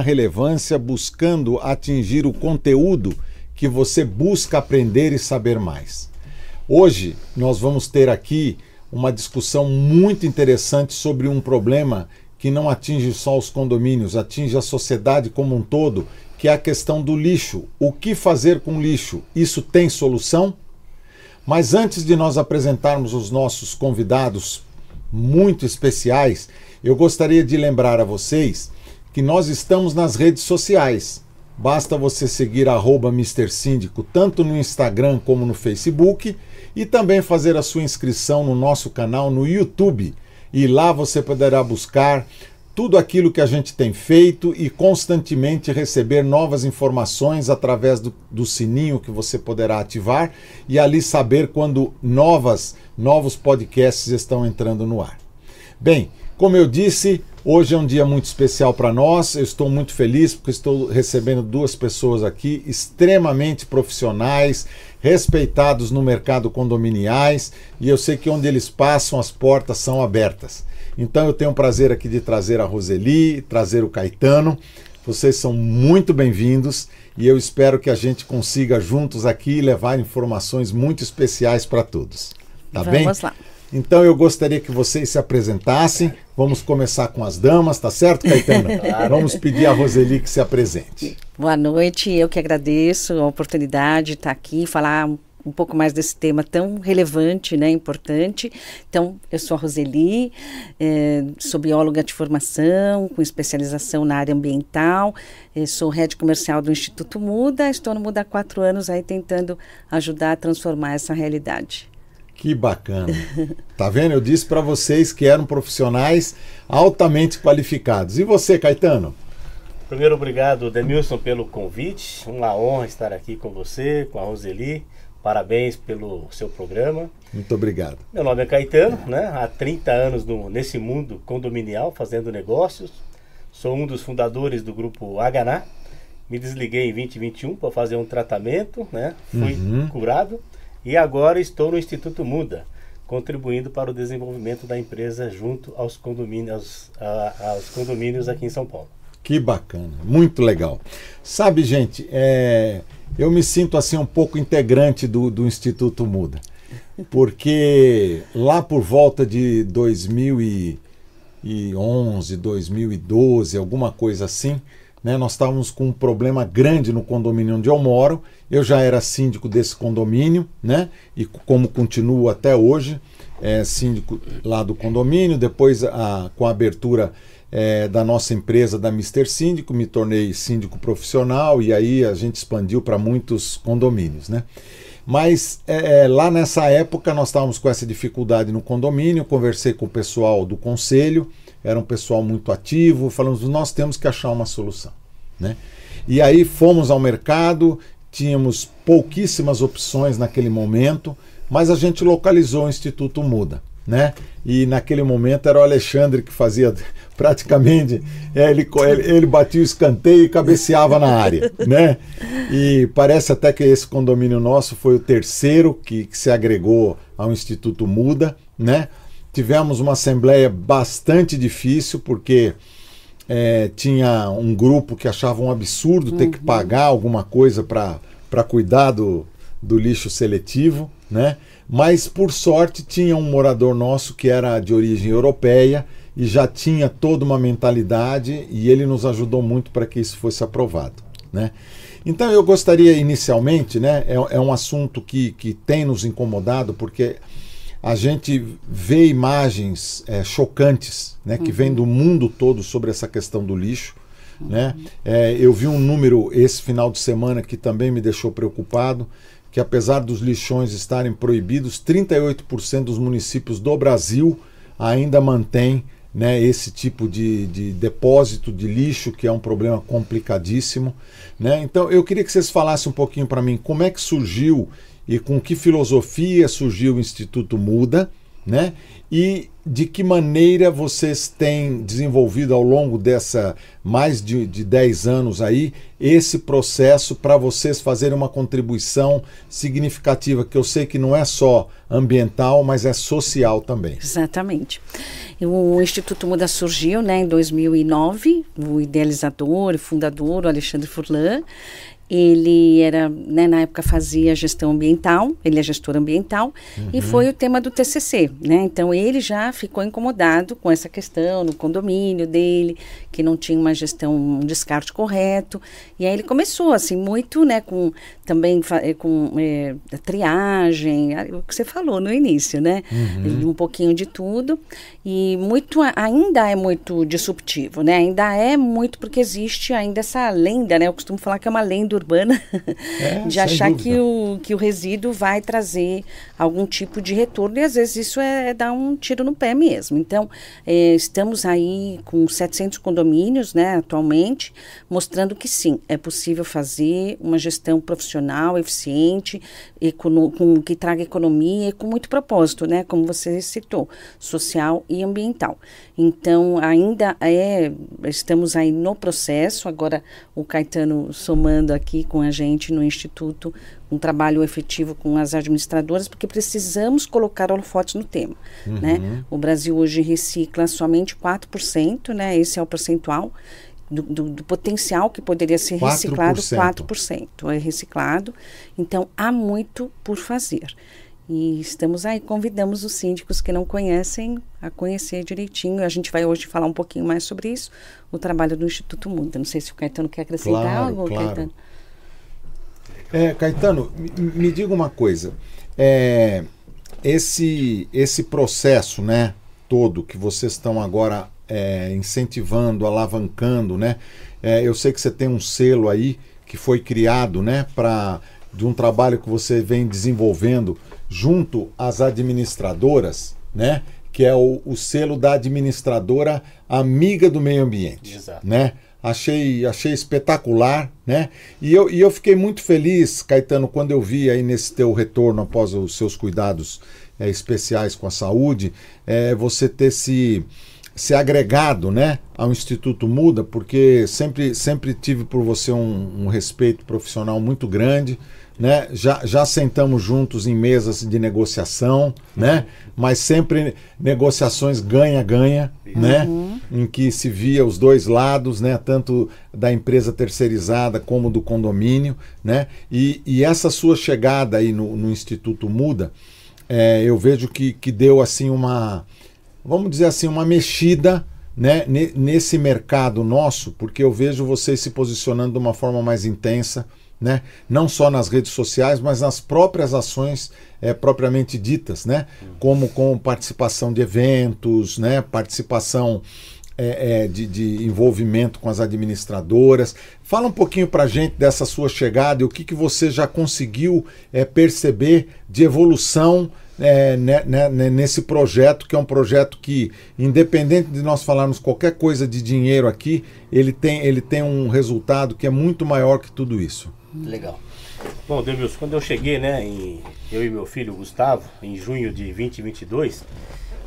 relevância buscando atingir o conteúdo que você busca aprender e saber mais. Hoje nós vamos ter aqui uma discussão muito interessante sobre um problema que não atinge só os condomínios, atinge a sociedade como um todo, que é a questão do lixo. O que fazer com lixo? Isso tem solução? Mas antes de nós apresentarmos os nossos convidados muito especiais, eu gostaria de lembrar a vocês que nós estamos nas redes sociais. Basta você seguir arroba Mr. Síndico tanto no Instagram como no Facebook e também fazer a sua inscrição no nosso canal no YouTube. E lá você poderá buscar tudo aquilo que a gente tem feito e constantemente receber novas informações através do, do, sininho que você poderá ativar e ali saber quando novas novos podcasts estão entrando no ar. Bem, como eu disse, hoje é um dia muito especial para nós. Eu estou muito feliz porque estou recebendo duas pessoas aqui extremamente profissionais, respeitados no mercado condominiais, e eu sei que onde eles passam as portas são abertas. Então eu tenho o prazer aqui de trazer a Roseli, trazer o Caetano. Vocês são muito bem-vindos e eu espero que a gente consiga juntos aqui levar informações muito especiais para todos. Tá Vamos bem? lá. Então eu gostaria que vocês se apresentassem. Vamos começar com as damas, tá certo, Caetano? Vamos pedir a Roseli que se apresente. Boa noite, eu que agradeço a oportunidade de estar aqui, falar um pouco mais desse tema tão relevante, né, importante. Então, eu sou a Roseli, é, sou bióloga de formação, com especialização na área ambiental, é, sou head comercial do Instituto Muda, estou no Muda há quatro anos aí tentando ajudar a transformar essa realidade. Que bacana. Tá vendo? Eu disse para vocês que eram profissionais altamente qualificados. E você, Caetano? Primeiro, obrigado, Demilson, pelo convite. Uma honra estar aqui com você, com a Roseli. Parabéns pelo seu programa. Muito obrigado. Meu nome é Caetano, né? há 30 anos no, nesse mundo condominial, fazendo negócios. Sou um dos fundadores do grupo Hana. Me desliguei em 2021 para fazer um tratamento, né? fui uhum. curado e agora estou no Instituto Muda, contribuindo para o desenvolvimento da empresa junto aos condomínios, aos condomínios aqui em São Paulo. Que bacana, muito legal. Sabe, gente, é, eu me sinto assim um pouco integrante do, do Instituto Muda, porque lá por volta de 2011, 2012, alguma coisa assim, né, nós estávamos com um problema grande no condomínio onde eu moro. Eu já era síndico desse condomínio, né? E como continuo até hoje, é, síndico lá do condomínio. Depois, a, com a abertura é, da nossa empresa, da Mister Síndico, me tornei síndico profissional e aí a gente expandiu para muitos condomínios, né? Mas é, é, lá nessa época nós estávamos com essa dificuldade no condomínio. Conversei com o pessoal do conselho era um pessoal muito ativo, falamos, nós temos que achar uma solução. Né? E aí fomos ao mercado, tínhamos pouquíssimas opções naquele momento, mas a gente localizou o Instituto Muda. Né? E naquele momento era o Alexandre que fazia praticamente, é, ele, ele, ele batia o escanteio e cabeceava na área. Né? E parece até que esse condomínio nosso foi o terceiro que, que se agregou ao Instituto Muda. Né? Tivemos uma assembleia bastante difícil, porque é, tinha um grupo que achava um absurdo ter uhum. que pagar alguma coisa para cuidar do, do lixo seletivo, né? Mas por sorte tinha um morador nosso que era de origem europeia e já tinha toda uma mentalidade e ele nos ajudou muito para que isso fosse aprovado, né? Então eu gostaria inicialmente, né? É, é um assunto que, que tem nos incomodado porque a gente vê imagens é, chocantes né, que uhum. vêm do mundo todo sobre essa questão do lixo. Uhum. Né? É, eu vi um número esse final de semana que também me deixou preocupado, que apesar dos lixões estarem proibidos, 38% dos municípios do Brasil ainda mantém né, esse tipo de, de, depósito de lixo, que é um problema complicadíssimo. Né? Então eu queria que vocês falassem um pouquinho para mim como é que surgiu e com que filosofia surgiu o Instituto Muda, né? E de que maneira vocês têm desenvolvido ao longo dessa mais de, de 10 anos aí esse processo para vocês fazerem uma contribuição significativa, que eu sei que não é só ambiental, mas é social também. Exatamente. O Instituto Muda surgiu né, em 2009, o idealizador e fundador, o Alexandre Furlan, ele era, né, na época fazia gestão ambiental, ele é gestor ambiental, uhum. e foi o tema do TCC, né? Então ele já ficou incomodado com essa questão no condomínio dele, que não tinha uma gestão, um descarte correto, e aí ele começou assim muito, né, com também eh, com é, triagem, o que você falou no início, né? Uhum. Um pouquinho de tudo e muito ainda é muito disruptivo, né? Ainda é muito porque existe ainda essa lenda, né? Eu costumo falar que é uma lenda urbana é, de achar que o, que o resíduo vai trazer algum tipo de retorno e às vezes isso é, é dar um tiro no pé mesmo. Então, é, estamos aí com 700 condomínios, né, atualmente, mostrando que sim, é possível fazer uma gestão profissional, eficiente, econo, com, que traga economia e com muito propósito, né, como você citou, social e ambiental. Então, ainda é, estamos aí no processo, agora o Caetano somando aqui com a gente no Instituto um trabalho efetivo com as administradoras, porque precisamos colocar holofotes no tema. Uhum. Né? O Brasil hoje recicla somente 4%, né? esse é o percentual, do, do, do, potencial que poderia ser 4%. reciclado, 4% é reciclado. Então, há muito por fazer. E estamos aí, convidamos os síndicos que não conhecem a conhecer direitinho. A gente vai hoje falar um pouquinho mais sobre isso, o trabalho do Instituto Muda. Não sei se o Caetano quer acrescentar claro, algo, claro. Caetano. É, Caetano, me, me, diga uma coisa. É, esse, esse processo né, todo que vocês estão agora é, incentivando, alavancando, né? É, eu sei que você tem um selo aí que foi criado né, para de um trabalho que você vem desenvolvendo junto às administradoras, né? Que é o, o selo da administradora amiga do meio ambiente. Exato. Né? achei, achei espetacular, né? E eu, e eu fiquei muito feliz, Caetano, quando eu vi aí nesse teu retorno após os seus cuidados é, especiais com a saúde, é, você ter se, se agregado, né, ao Instituto Muda, porque sempre, sempre tive por você um, um respeito profissional muito grande, né? Já, já sentamos juntos em mesas de negociação, né? Mas sempre negociações ganha-ganha, né? Uhum. Em que se via os dois lados, né? Tanto da empresa terceirizada como do condomínio, né? E, e essa sua chegada aí no, no Instituto Muda, é, eu vejo que, que deu assim uma, vamos dizer assim, uma mexida né, nesse mercado nosso, porque eu vejo vocês se posicionando de uma forma mais intensa, né? não só nas redes sociais, mas nas próprias ações é, propriamente ditas, né? como com participação de eventos, né? participação é, é, de, de, envolvimento com as administradoras. Fala um pouquinho para a gente dessa sua chegada e o que, que você já conseguiu é, perceber de evolução é, né, né, né, nesse projeto, que é um projeto que, independente de nós falarmos qualquer coisa de dinheiro aqui, ele tem, ele tem um resultado que é muito maior que tudo isso. Legal. Bom, Demilson, quando eu cheguei, né, em, eu e meu filho Gustavo, em junho de 2022,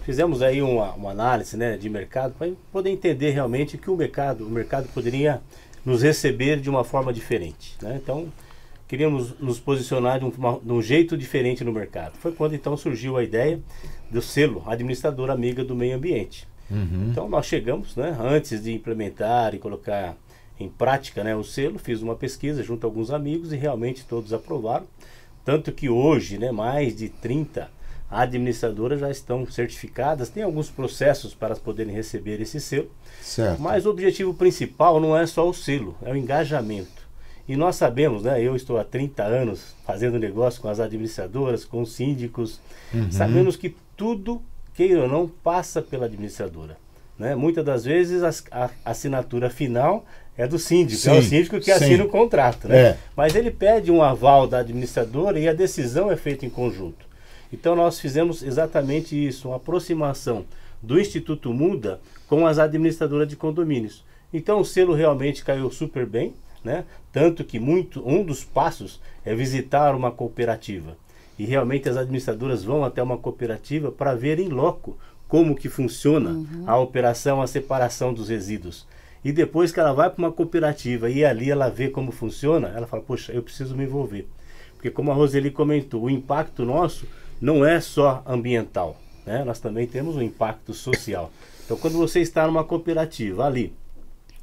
fizemos aí uma, uma análise, né, de mercado para poder entender realmente que o mercado, o mercado poderia nos receber de uma forma diferente, né? Então, queríamos nos posicionar de um, de um jeito diferente no mercado. Foi quando então surgiu a ideia do selo administrador amiga do meio ambiente. Uhum. Então nós chegamos, né, antes de implementar e colocar em prática né, o selo, fiz uma pesquisa junto a alguns amigos e realmente todos aprovaram. Tanto que hoje, né, mais de 30 administradoras já estão certificadas, tem alguns processos para poderem receber esse selo. Certo. Mas o objetivo principal não é só o selo, é o engajamento. E nós sabemos, né, eu estou há 30 anos fazendo negócio com as administradoras, com os síndicos, uhum. sabemos que tudo, queira ou não, passa pela administradora. Né? Muitas das vezes a, a assinatura final é do síndico, sim, é o síndico que sim. assina o contrato. Né? É. Mas ele pede um aval da administradora e a decisão é feita em conjunto. Então nós fizemos exatamente isso, uma aproximação do Instituto Muda com as administradoras de condomínios. Então o selo realmente caiu super bem, né? Tanto que muito um dos passos é visitar uma cooperativa. e realmente as administradoras vão até uma cooperativa para ver em loco como que funciona uhum. a operação, a separação dos resíduos. E depois que ela vai para uma cooperativa e ali ela vê como funciona, ela fala, poxa, eu preciso me envolver. Porque como a Roseli comentou, o impacto nosso não é só ambiental, né? nós também temos um impacto social. Então quando você está numa cooperativa ali,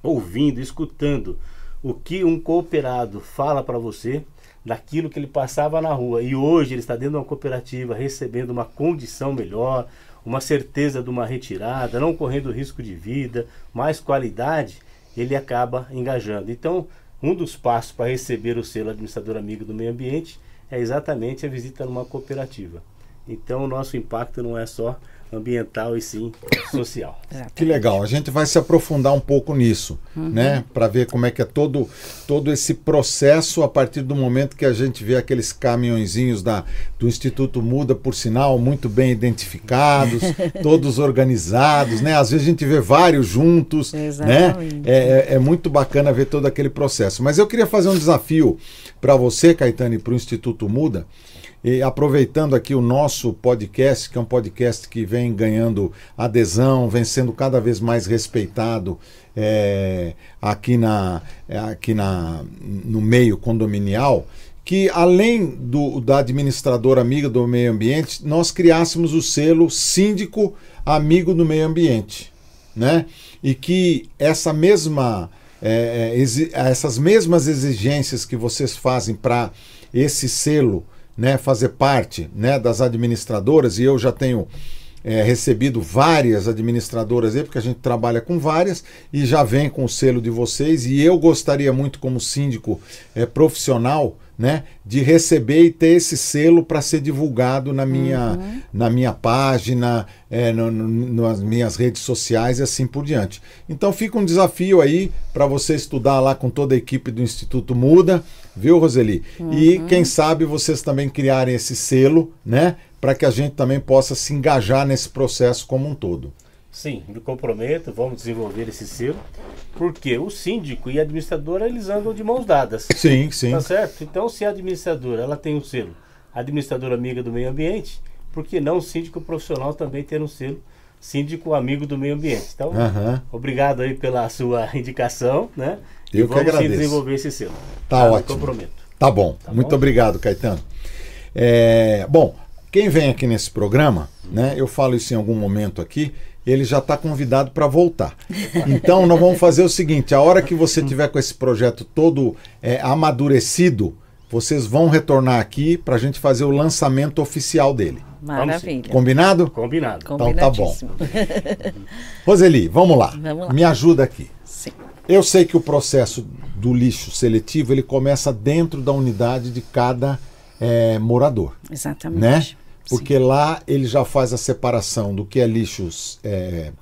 ouvindo, escutando o que um cooperado fala para você, daquilo que ele passava na rua e hoje ele está dentro de uma cooperativa recebendo uma condição melhor, uma certeza de uma retirada, não correndo risco de vida, mais qualidade, ele acaba engajando. Então, um dos passos para receber o selo administrador amigo do meio ambiente é exatamente a visita numa cooperativa. Então, o nosso impacto não é só ambiental e sim social. Que legal. A gente vai se aprofundar um pouco nisso, uhum. né, para ver como é que é todo todo esse processo a partir do momento que a gente vê aqueles caminhõezinhos da do Instituto Muda, por sinal, muito bem identificados, todos organizados, né? Às vezes a gente vê vários juntos, né? Exatamente. né? É, é, é muito bacana ver todo aquele processo. Mas eu queria fazer um desafio para você, Caetano, e para o Instituto Muda. E aproveitando aqui o nosso podcast, que é um podcast que vem ganhando adesão, vem sendo cada vez mais respeitado é, aqui, na, é, aqui na, no meio condominial, que além do, da administradora amiga do meio ambiente, nós criássemos o selo síndico amigo do meio ambiente. Né? E que essa mesma, é, é essas mesmas exigências que vocês fazem para esse selo né, fazer parte né, das administradoras, e eu já tenho é, recebido várias administradoras aí, porque a gente trabalha com várias e já vem com o selo de vocês. E eu gostaria muito, como síndico é, profissional, né, de receber e ter esse selo para ser divulgado na minha, uhum. na minha página, é, no, no, nas minhas redes sociais e assim por diante. Então fica um desafio aí para você estudar lá com toda a equipe do Instituto Muda, viu, Roseli? Uhum. E quem sabe vocês também criarem esse selo, né, para que a gente também possa se engajar nesse processo como um todo. Sim, me comprometo, vamos desenvolver esse selo, porque o síndico e a administradora eles andam de mãos dadas. Sim, sim. Tá certo? Então, se a administradora ela tem um selo, administradora amiga do meio ambiente, por que não o síndico profissional também ter um selo síndico amigo do meio ambiente? Então, uhum. obrigado aí pela sua indicação, né? Eu e vamos que agradeço. desenvolver esse selo. Tá, tá ótimo. comprometo. Tá bom. Tá Muito bom? obrigado, Caetano. É, bom, quem vem aqui nesse programa, né? Eu falo isso em algum momento aqui ele já está convidado para voltar. Então, nós vamos fazer o seguinte: a hora que você tiver com esse projeto todo é, amadurecido, vocês vão retornar aqui para a gente fazer o lançamento oficial dele. Maravilha. Combinado? Combinado. Então tá bom. Roseli, vamos lá. Vamos lá. Me ajuda aqui. Sim. Eu sei que o processo do lixo seletivo ele começa dentro da unidade de cada é, morador. Exatamente. Né? Porque Sim. lá ele já faz a separação do que é lixo, é,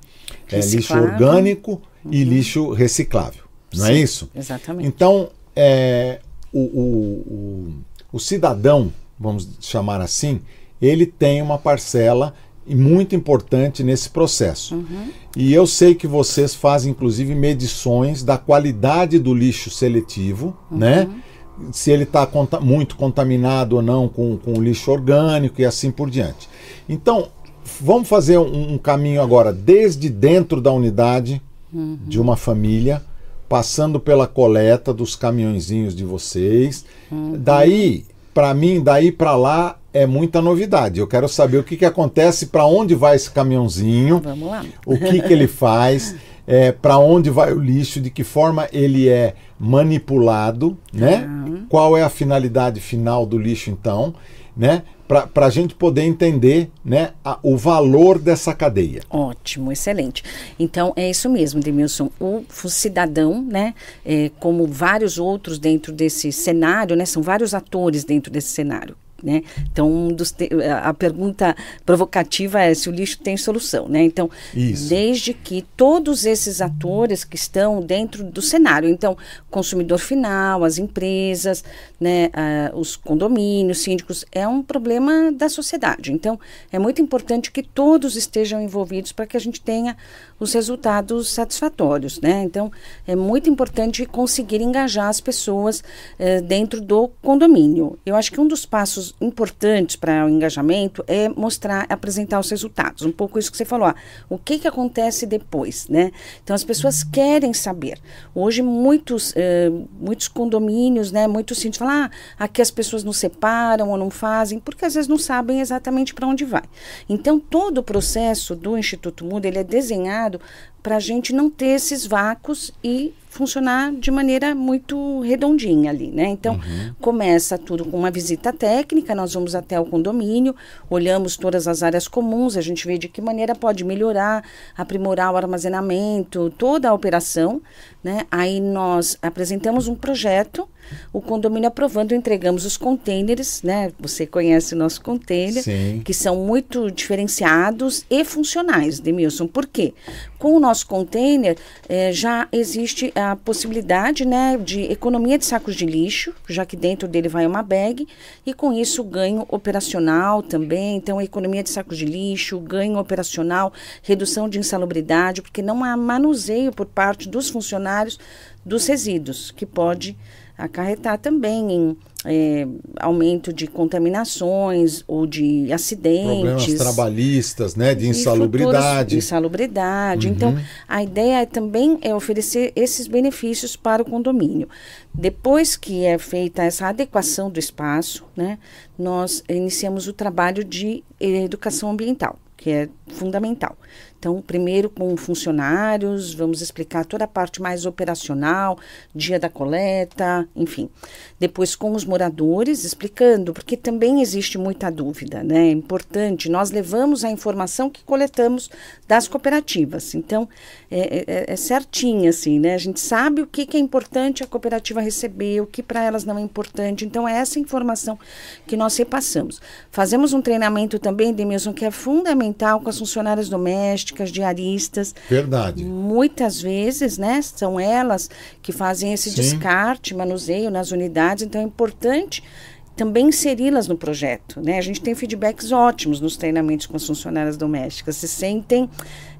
é lixo orgânico uhum. e lixo reciclável. Não é Sim, é isso? Exatamente. Então, é, o, o, o, o cidadão, vamos chamar assim, ele tem uma parcela muito importante nesse processo. Uhum. E eu sei que vocês fazem, inclusive, medições da qualidade do lixo seletivo, né? uhum. né? Se ele está conta muito contaminado ou não com, com lixo orgânico e assim por diante. Então, vamos fazer um, um caminho agora desde dentro da unidade uhum. de uma família, passando pela coleta dos caminhõezinhos de vocês. Uhum. Daí, para mim, daí para lá é muita novidade. Eu quero saber o que, que acontece, para onde vai esse caminhãozinho, o que, que ele faz. é, para onde vai o lixo, de que forma ele é manipulado, né? Uhum. Qual é a finalidade final do lixo, então, né? Para a gente poder entender né, a, o valor dessa cadeia. Ótimo, excelente. Então é isso mesmo, Demilson. O, o cidadão, né, é, como vários outros dentro desse cenário, né, são vários atores dentro desse cenário. Né? Então, um a pergunta provocativa é se o lixo tem solução. Né? Então, Isso. desde que todos esses atores que estão dentro do cenário, então, consumidor final, as empresas, né, os condomínios, síndicos, é um problema da sociedade. Então, é muito importante que todos estejam envolvidos para que a gente tenha os resultados satisfatórios. Né? Então, é muito importante conseguir engajar as pessoas uh, dentro do condomínio. Eu acho que um dos passos importantes para o engajamento é mostrar, apresentar os resultados. Um pouco isso que você falou. Ah, o que, que acontece depois, né? Então as pessoas querem saber. Hoje muitos, eh, muitos condomínios, né? Muitos sítios falam, ah, aqui as pessoas não separam ou não fazem, porque às vezes não sabem exatamente para onde vai. Então todo o processo do Instituto Muda ele é desenhado para a gente não ter esses vácuos e funcionar de maneira muito redondinha ali, né? Então, uhum. começa tudo com uma visita técnica, nós vamos até o condomínio, olhamos todas as áreas comuns, a gente vê de que maneira pode melhorar, aprimorar o armazenamento, toda a operação, né? Aí nós apresentamos um projeto, o condomínio aprovando, entregamos os containers, né? Você conhece o nosso container, Sim. que são muito diferenciados e funcionais, Demilson. Por quê? Com o nosso container eh, já existe a possibilidade né, de economia de sacos de lixo, já que dentro dele vai uma bag, e com isso ganho operacional também, então economia de sacos de lixo, ganho operacional, redução de insalubridade, porque não há manuseio por parte dos funcionários dos resíduos, que pode acarretar também em é, aumento de contaminações ou de acidentes. Problemas trabalhistas, né? De insalubridade. Insalubridade. Uhum. Então, a ideia é também é oferecer esses benefícios para o condomínio. Depois que é feita essa adequação do espaço, né? Nós iniciamos o trabalho de educação ambiental, que é fundamental. Então, primeiro com funcionários, vamos explicar toda a parte mais operacional, dia da coleta, enfim. Depois com os moradores, explicando, porque também existe muita dúvida, né? É importante, nós levamos a informação que coletamos das cooperativas. Então, é, é, é certinho, assim, né? A gente sabe o que, que é importante a cooperativa receber, o que para elas não é importante. Então, é essa informação que nós repassamos. Fazemos um treinamento também, Demilson, que é fundamental com as funcionárias domésticas, diaristas. Verdade. Muitas vezes, né, são elas que fazem esse Sim. descarte, manuseio nas unidades, então é importante também inseri-las no projeto, né? A gente tem feedbacks ótimos nos treinamentos com as funcionárias domésticas, se sentem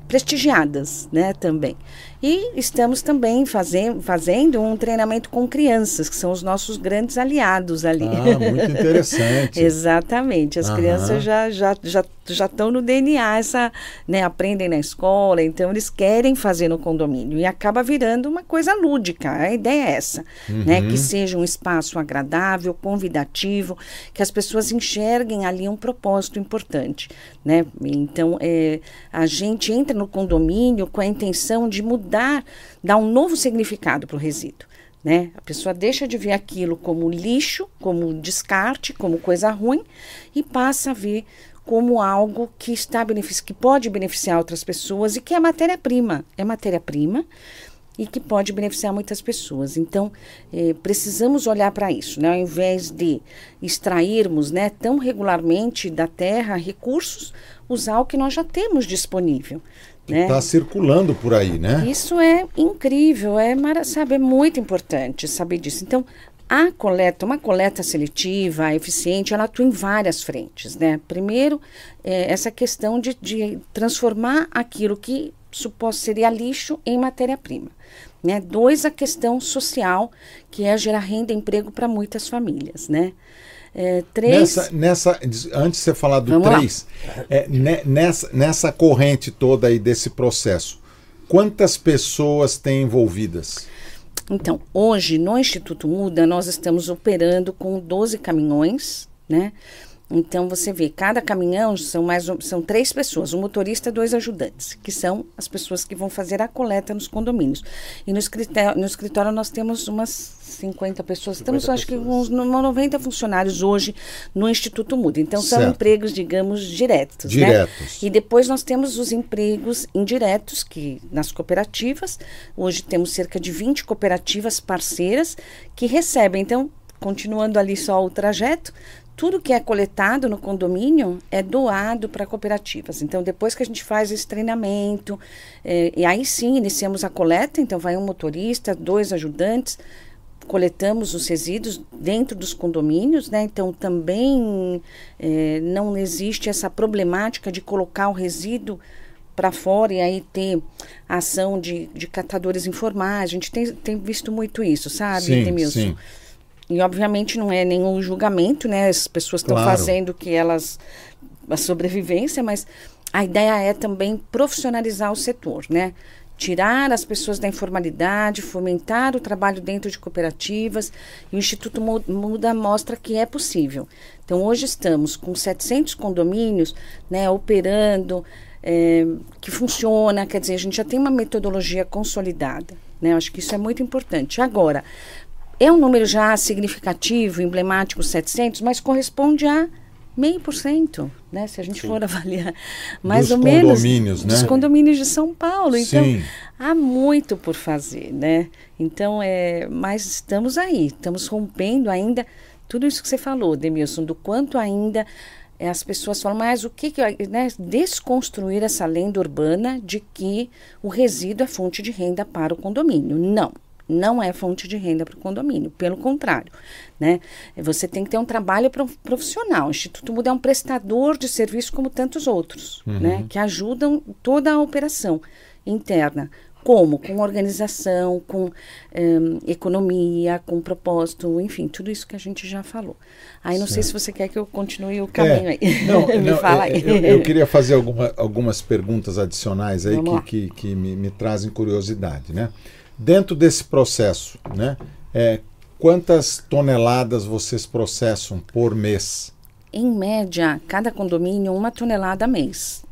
prestigiadas, né, também. E estamos também fazendo, fazendo um treinamento com crianças, que são os nossos grandes aliados ali. Ah, muito interessante. Exatamente. As crianças já já já já estão no DNA essa, né, aprendem na escola, então eles querem fazer no condomínio e acaba virando uma coisa lúdica. A ideia é essa, uhum. né, que uhum. seja um espaço agradável, convidativo, que as pessoas enxerguem ali um propósito importante, né? Então, é, a gente entra no condomínio com a intenção de mudar dar, dar um novo significado para o resíduo. Né? A pessoa deixa de ver aquilo como lixo, como descarte, como coisa ruim e passa a ver como algo que está que pode beneficiar outras pessoas e que é matéria-prima. É matéria-prima e que pode beneficiar muitas pessoas. Então, eh, precisamos olhar para isso, né? Ao invés de extrairmos, né, tão regularmente da terra recursos, usar o que nós já temos disponível né? Está circulando por aí, né? Isso é incrível, é, sabe, é muito importante saber disso. Então, a coleta, uma coleta seletiva, eficiente, ela atua em várias frentes, né? Primeiro, é, essa questão de, de transformar aquilo que suposto seria lixo em matéria-prima. Né? Dois, a questão social, que é gerar renda e emprego para muitas famílias, né? É, três... Nessa, nessa, antes de você falar do Vamos três, é, nessa, nessa corrente toda aí desse processo, quantas pessoas tem envolvidas? Então, hoje no Instituto Muda, nós estamos operando com 12 caminhões, né? Então você vê, cada caminhão são mais são três pessoas, um motorista e dois ajudantes, que são as pessoas que vão fazer a coleta nos condomínios. E no escritório, no escritório nós temos umas 50 pessoas, 50 estamos acho que uns 90 funcionários hoje no Instituto Muda. Então certo. são empregos, digamos, diretos. Né? Diretos. Né? E depois nós temos os empregos indiretos, que nas cooperativas, hoje temos cerca de 20 cooperativas parceiras que recebem. Então, continuando ali só o trajeto, tudo que é coletado no condomínio é doado para cooperativas. Então, depois que a gente faz esse treinamento, é, e aí sim iniciamos a coleta, então vai um motorista, dois ajudantes, coletamos os resíduos dentro dos condomínios, né? Então também é, não existe essa problemática de colocar o resíduo para fora e aí ter ação de, de catadores informais. A gente tem, tem visto muito isso, sabe, sim, Sim. E obviamente não é nenhum julgamento, né? As pessoas estão Claro. fazendo que elas a sobrevivência, mas a ideia é também profissionalizar o setor, né? Tirar as pessoas da informalidade, fomentar o trabalho dentro de cooperativas. E o Instituto Mu- Muda mostra que é possível. Então, hoje estamos com 700 condomínios né, operando, eh, que funciona, quer dizer, a gente já tem uma metodologia consolidada. Né? Eu acho que isso é muito importante. Agora, é um número já significativo, emblemático, 700, mas corresponde a meio por cento, né? Se a gente for avaliar mais Dos ou menos condomínios, dos né? condomínios de São Paulo. Então, Sim. há muito por fazer, né? Então, é, mas estamos aí, estamos rompendo ainda tudo isso que você falou, Demilson, do quanto ainda é, as pessoas falam, mas o que, que né, desconstruir essa lenda urbana de que o resíduo é fonte de renda para o condomínio. Não. Não é fonte de renda para o condomínio, pelo contrário, né? Você tem que ter um trabalho pro- profissional. O Instituto Muda é um prestador de serviço como tantos outros, né? Que ajudam toda a operação interna. Como? Com organização, com em, economia, com propósito, enfim, tudo isso que a gente já falou. Aí não sei se você quer que eu continue o caminho É, aí. Não, Me não, fala é, aí. Eu, eu queria fazer alguma- algumas perguntas adicionais aí que, que, que me, me trazem curiosidade, né? Dentro desse processo, né? é, quantas toneladas vocês processam por mês? Em média, cada condomínio uma tonelada a mês.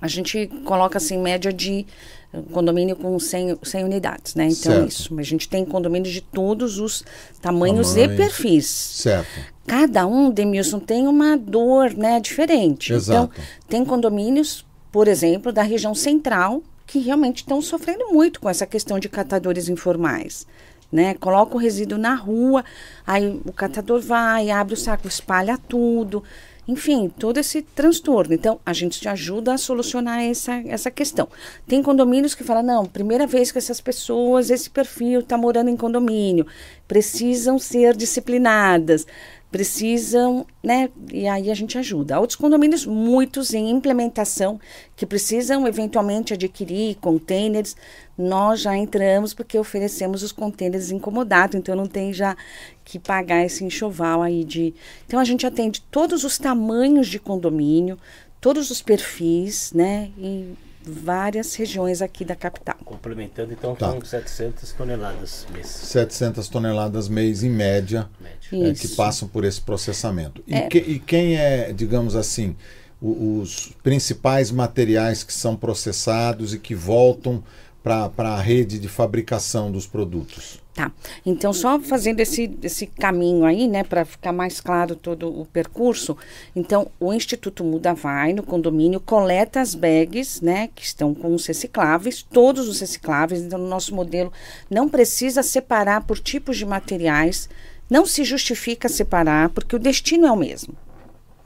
A gente coloca assim, média de eh, condomínio com 100, 100 unidades, né? Então, Certo. isso. Mas a gente tem condomínios de todos os tamanhos, e Tamanhos. perfis. Certo. Cada um, Demilson, tem uma dor né, diferente. Exato. Então, tem condomínios, por exemplo, da região central, que realmente estão sofrendo muito com essa questão de catadores informais. Né? Coloca o resíduo na rua, aí o catador vai, abre o saco, espalha tudo. Enfim, todo esse transtorno. Então, a gente te ajuda a solucionar essa, essa questão. Tem condomínios que falam, não, primeira vez que essas pessoas, esse perfil está morando em condomínio, precisam ser disciplinadas, precisam, né? E aí a gente ajuda. Outros condomínios, muitos em implementação, que precisam eventualmente adquirir containers, nós já entramos porque oferecemos os containers incomodados, então não tem já que pagar esse enxoval aí de. Então a gente atende todos os tamanhos de condomínio, todos os perfis, né? Em várias regiões aqui da capital. Complementando, então, Tá. são 700 toneladas mês. 700 toneladas mês em média média. é, que passam por esse processamento. E, É. que- e quem é, digamos assim, o- os principais materiais que são processados e que voltam para a rede de fabricação dos produtos? Tá. Então, só fazendo esse, esse caminho aí, né, para ficar mais claro todo o percurso. Então, o Instituto Muda vai no condomínio, coleta as bags, né, que estão com os recicláveis, todos os recicláveis. Então, no nosso modelo não precisa separar por tipos de materiais, não se justifica separar, porque o destino é o mesmo.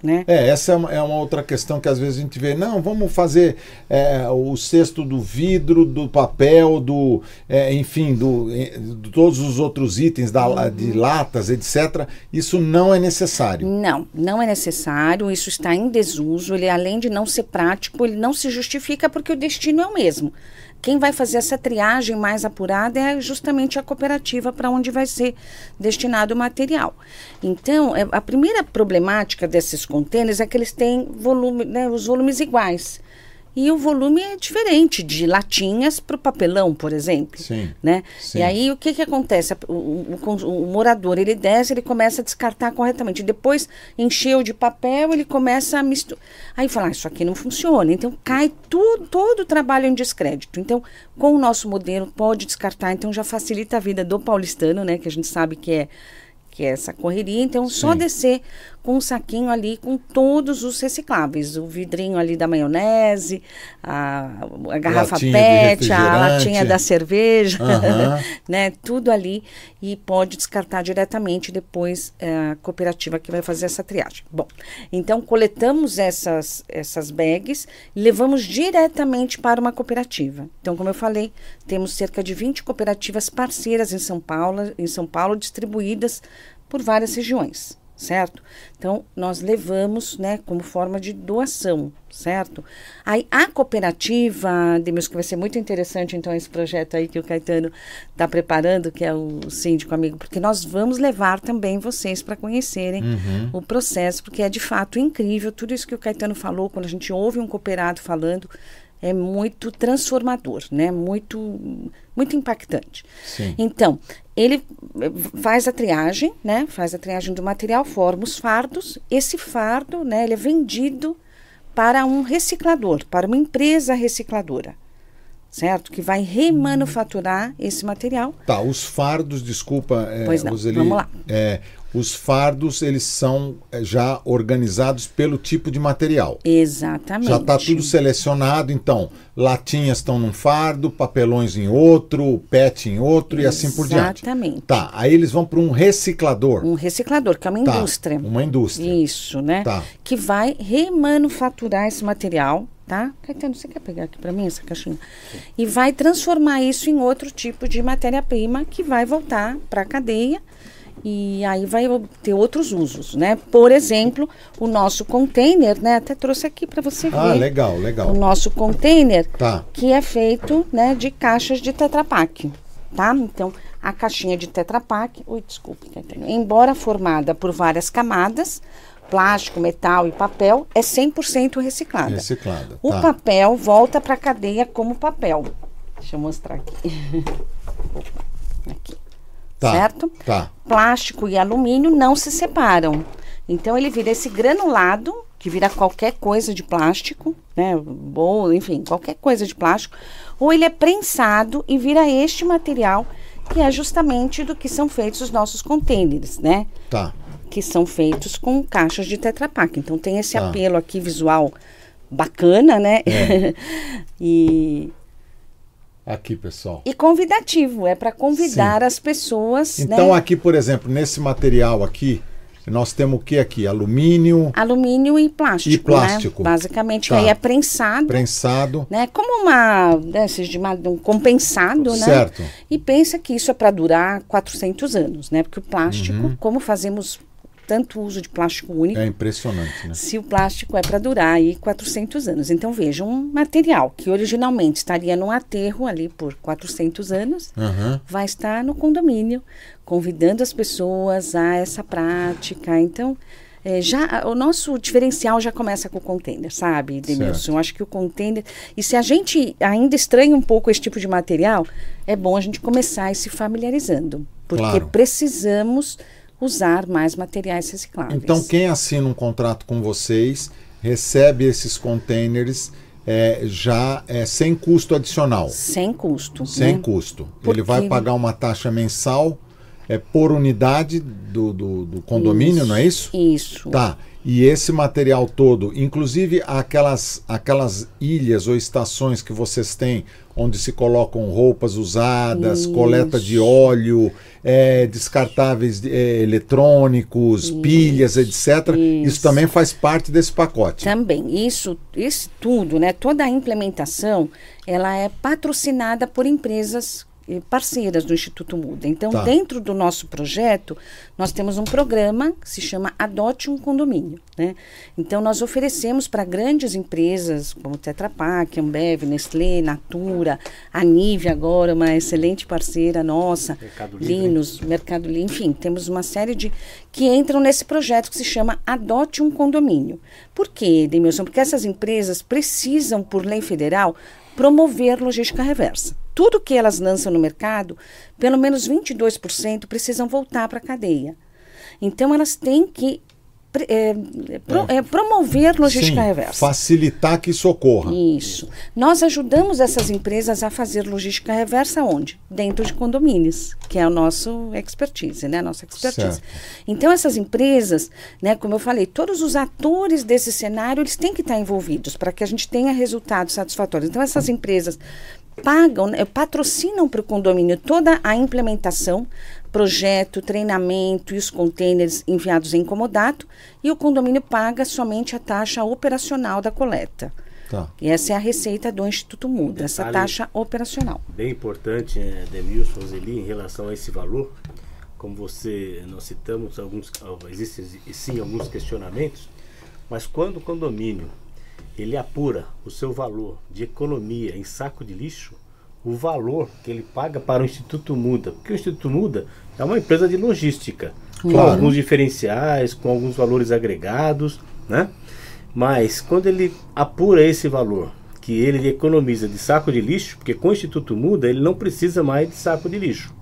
Né? É, essa é uma, é uma outra questão que às vezes a gente vê. Não, vamos fazer é, o cesto do vidro, do papel, do, é, enfim, do, é, de todos os outros itens da, de latas, etc. Isso não é necessário. Não, não é necessário, isso está em desuso, ele além de não ser prático, ele não se justifica porque o destino é o mesmo. Quem vai fazer essa triagem mais apurada é justamente a cooperativa para onde vai ser destinado o material. Então, é- a primeira problemática desses contêineres é que eles têm volume, né, os volumes iguais. E o volume é diferente de latinhas para o papelão, por exemplo. Sim, Né? sim. E aí o que, que acontece? O, o- o morador ele desce, ele começa a descartar corretamente. Depois encheu de papel, ele começa a misturar. Aí fala, ah, isso aqui não funciona. Então cai tudo, todo o trabalho em descrédito. Então, com o nosso modelo, pode descartar. Então já facilita a vida do paulistano, né? Que a gente sabe que é que é essa correria. Então, só Sim. descer com um saquinho ali com todos os recicláveis. O vidrinho ali da maionese, a, a garrafa Latinha PET, a latinha da cerveja, Aham. né? Tudo ali e pode descartar diretamente depois é, a cooperativa que vai fazer essa triagem. Bom, então coletamos essas, essas bags e levamos diretamente para uma cooperativa. Então, como eu falei, temos cerca de 20 cooperativas parceiras em São Paulo, em São Paulo distribuídas por várias regiões. Certo? Então, nós levamos, né, como forma de doação, certo? Aí, a cooperativa, Demis, que vai ser muito interessante, então, esse projeto aí que o Caetano está preparando, que é o Síndico Amigo, porque nós vamos levar também vocês para conhecerem Uhum. o processo, porque é de fato incrível, tudo isso que o Caetano falou, quando a gente ouve um cooperado falando, é muito transformador, né? Muito, muito impactante. Sim. Então, ele faz a triagem, né? Faz a triagem do material, forma os fardos. Esse fardo, né? Ele é vendido para um reciclador, para uma empresa recicladora, certo? Que vai remanufaturar esse material. Tá, os fardos, desculpa, é, Pois não, Roseli, vamos lá. é, os fardos, eles são é, já organizados pelo tipo de material. Exatamente. Já está tudo selecionado, então, latinhas estão num fardo, papelões em outro, PET em outro e assim por diante. Exatamente. Tá, aí eles vão para um reciclador. Um reciclador, que é uma Tá, indústria. Uma indústria. Isso, né? Tá. Que vai remanufaturar esse material, tá? Caetano, você quer pegar aqui para mim essa caixinha? E vai transformar isso em outro tipo de matéria-prima que vai voltar para a cadeia e aí vai ter outros usos, né? Por exemplo, o nosso container, né? Até trouxe aqui para você ver. Ah, legal, legal. O nosso container Tá. que é feito, né, de caixas de Tetra Pak, tá? Então, a caixinha de Tetra Pak, ui, desculpe, embora formada por várias camadas, plástico, metal e papel, é 100% reciclada. Reciclada. O tá. papel volta para a cadeia como papel. Deixa eu mostrar aqui. Opa, aqui. Tá, Certo? Tá. Plástico e alumínio não se separam. Então ele vira esse granulado, que vira qualquer coisa de plástico, né? Bolo, enfim, qualquer coisa de plástico. Ou ele é prensado e vira este material, que é justamente do que são feitos os nossos contêineres, né? Tá. que são feitos com caixas de Tetra Pak. Então tem esse Tá. apelo aqui visual bacana, né? É. e, Aqui, pessoal. e convidativo, é para convidar as pessoas, Então, né? aqui, por exemplo, nesse material aqui, nós temos o que aqui? Alumínio, Alumínio e plástico, E plástico. né? Basicamente, Tá. aí é prensado, prensado. né? Como uma, desses de um compensado, né? Certo. E pensa que isso é para durar 400 anos, né? Porque o plástico, como fazemos tanto uso de plástico único, Uhum. É impressionante, né? se o plástico é para durar aí 400 anos. Então veja, um material que originalmente estaria num aterro ali por 400 anos, Aham. vai estar no condomínio, convidando as pessoas a essa prática. Então, é, já o nosso diferencial já começa com o container, sabe, Denilson? Acho que o container. E se a gente ainda estranha um pouco esse tipo de material, é bom a gente começar a se familiarizando. Porque Claro. precisamos usar mais materiais recicláveis. Então, quem assina um contrato com vocês recebe esses containers é, já é, sem custo adicional. Sem custo. Sem né? custo. Porque- Ele vai pagar uma taxa mensal é, por unidade do, do, do condomínio, não é isso? Isso. Tá. E esse material todo, inclusive aquelas, aquelas ilhas ou estações que vocês têm, onde se colocam roupas usadas, Isso. coleta de óleo, é, descartáveis é, eletrônicos, pilhas, etc. Isso. Isso. também faz parte desse pacote. Também, isso, isso tudo, né? Toda a implementação, ela é patrocinada por empresas parceiras do Instituto Muda. Então, Tá. dentro do nosso projeto, nós temos um programa que se chama Adote um Condomínio, né? Então, nós oferecemos para grandes empresas como Tetra Pak, Ambev, Nestlé, Natura, a Nive agora, uma excelente parceira nossa, Mercado Livre. Linus, Mercado Livre, enfim, temos uma série de que entram nesse projeto que se chama Adote um Condomínio. Por quê, Edmilson? Porque essas empresas precisam, por lei federal, promover logística reversa. Tudo que elas lançam no mercado, pelo menos 22% precisam voltar para a cadeia. Então, elas têm que pro- eh, promover logística Sim, reversa. facilitar que isso ocorra. Isso. Nós ajudamos essas empresas a fazer logística reversa onde? Dentro de condomínios, que é o nosso expertise, né? A nossa expertise. Certo. Então, essas empresas, né, como eu falei, todos os atores desse cenário, eles têm que estar envolvidos para que a gente tenha resultados satisfatórios. Então, essas empresas pagam, né, patrocinam para o condomínio toda a implementação, projeto, treinamento e os containers enviados em comodato, e o condomínio paga somente a taxa operacional da coleta. Tá. E essa é a receita do Instituto Muda, essa taxa operacional. Bem importante, é, Demilson, Roseli, em relação a esse valor. como você nós citamos alguns existem sim alguns questionamentos, mas quando o condomínio ele apura o seu valor de economia em saco de lixo, o valor que ele paga para o Instituto Muda, porque o Instituto Muda é uma empresa de logística, claro. com alguns diferenciais, com alguns valores agregados, né? Mas quando ele apura esse valor, que ele economiza de saco de lixo, porque com o Instituto Muda ele não precisa mais de saco de lixo,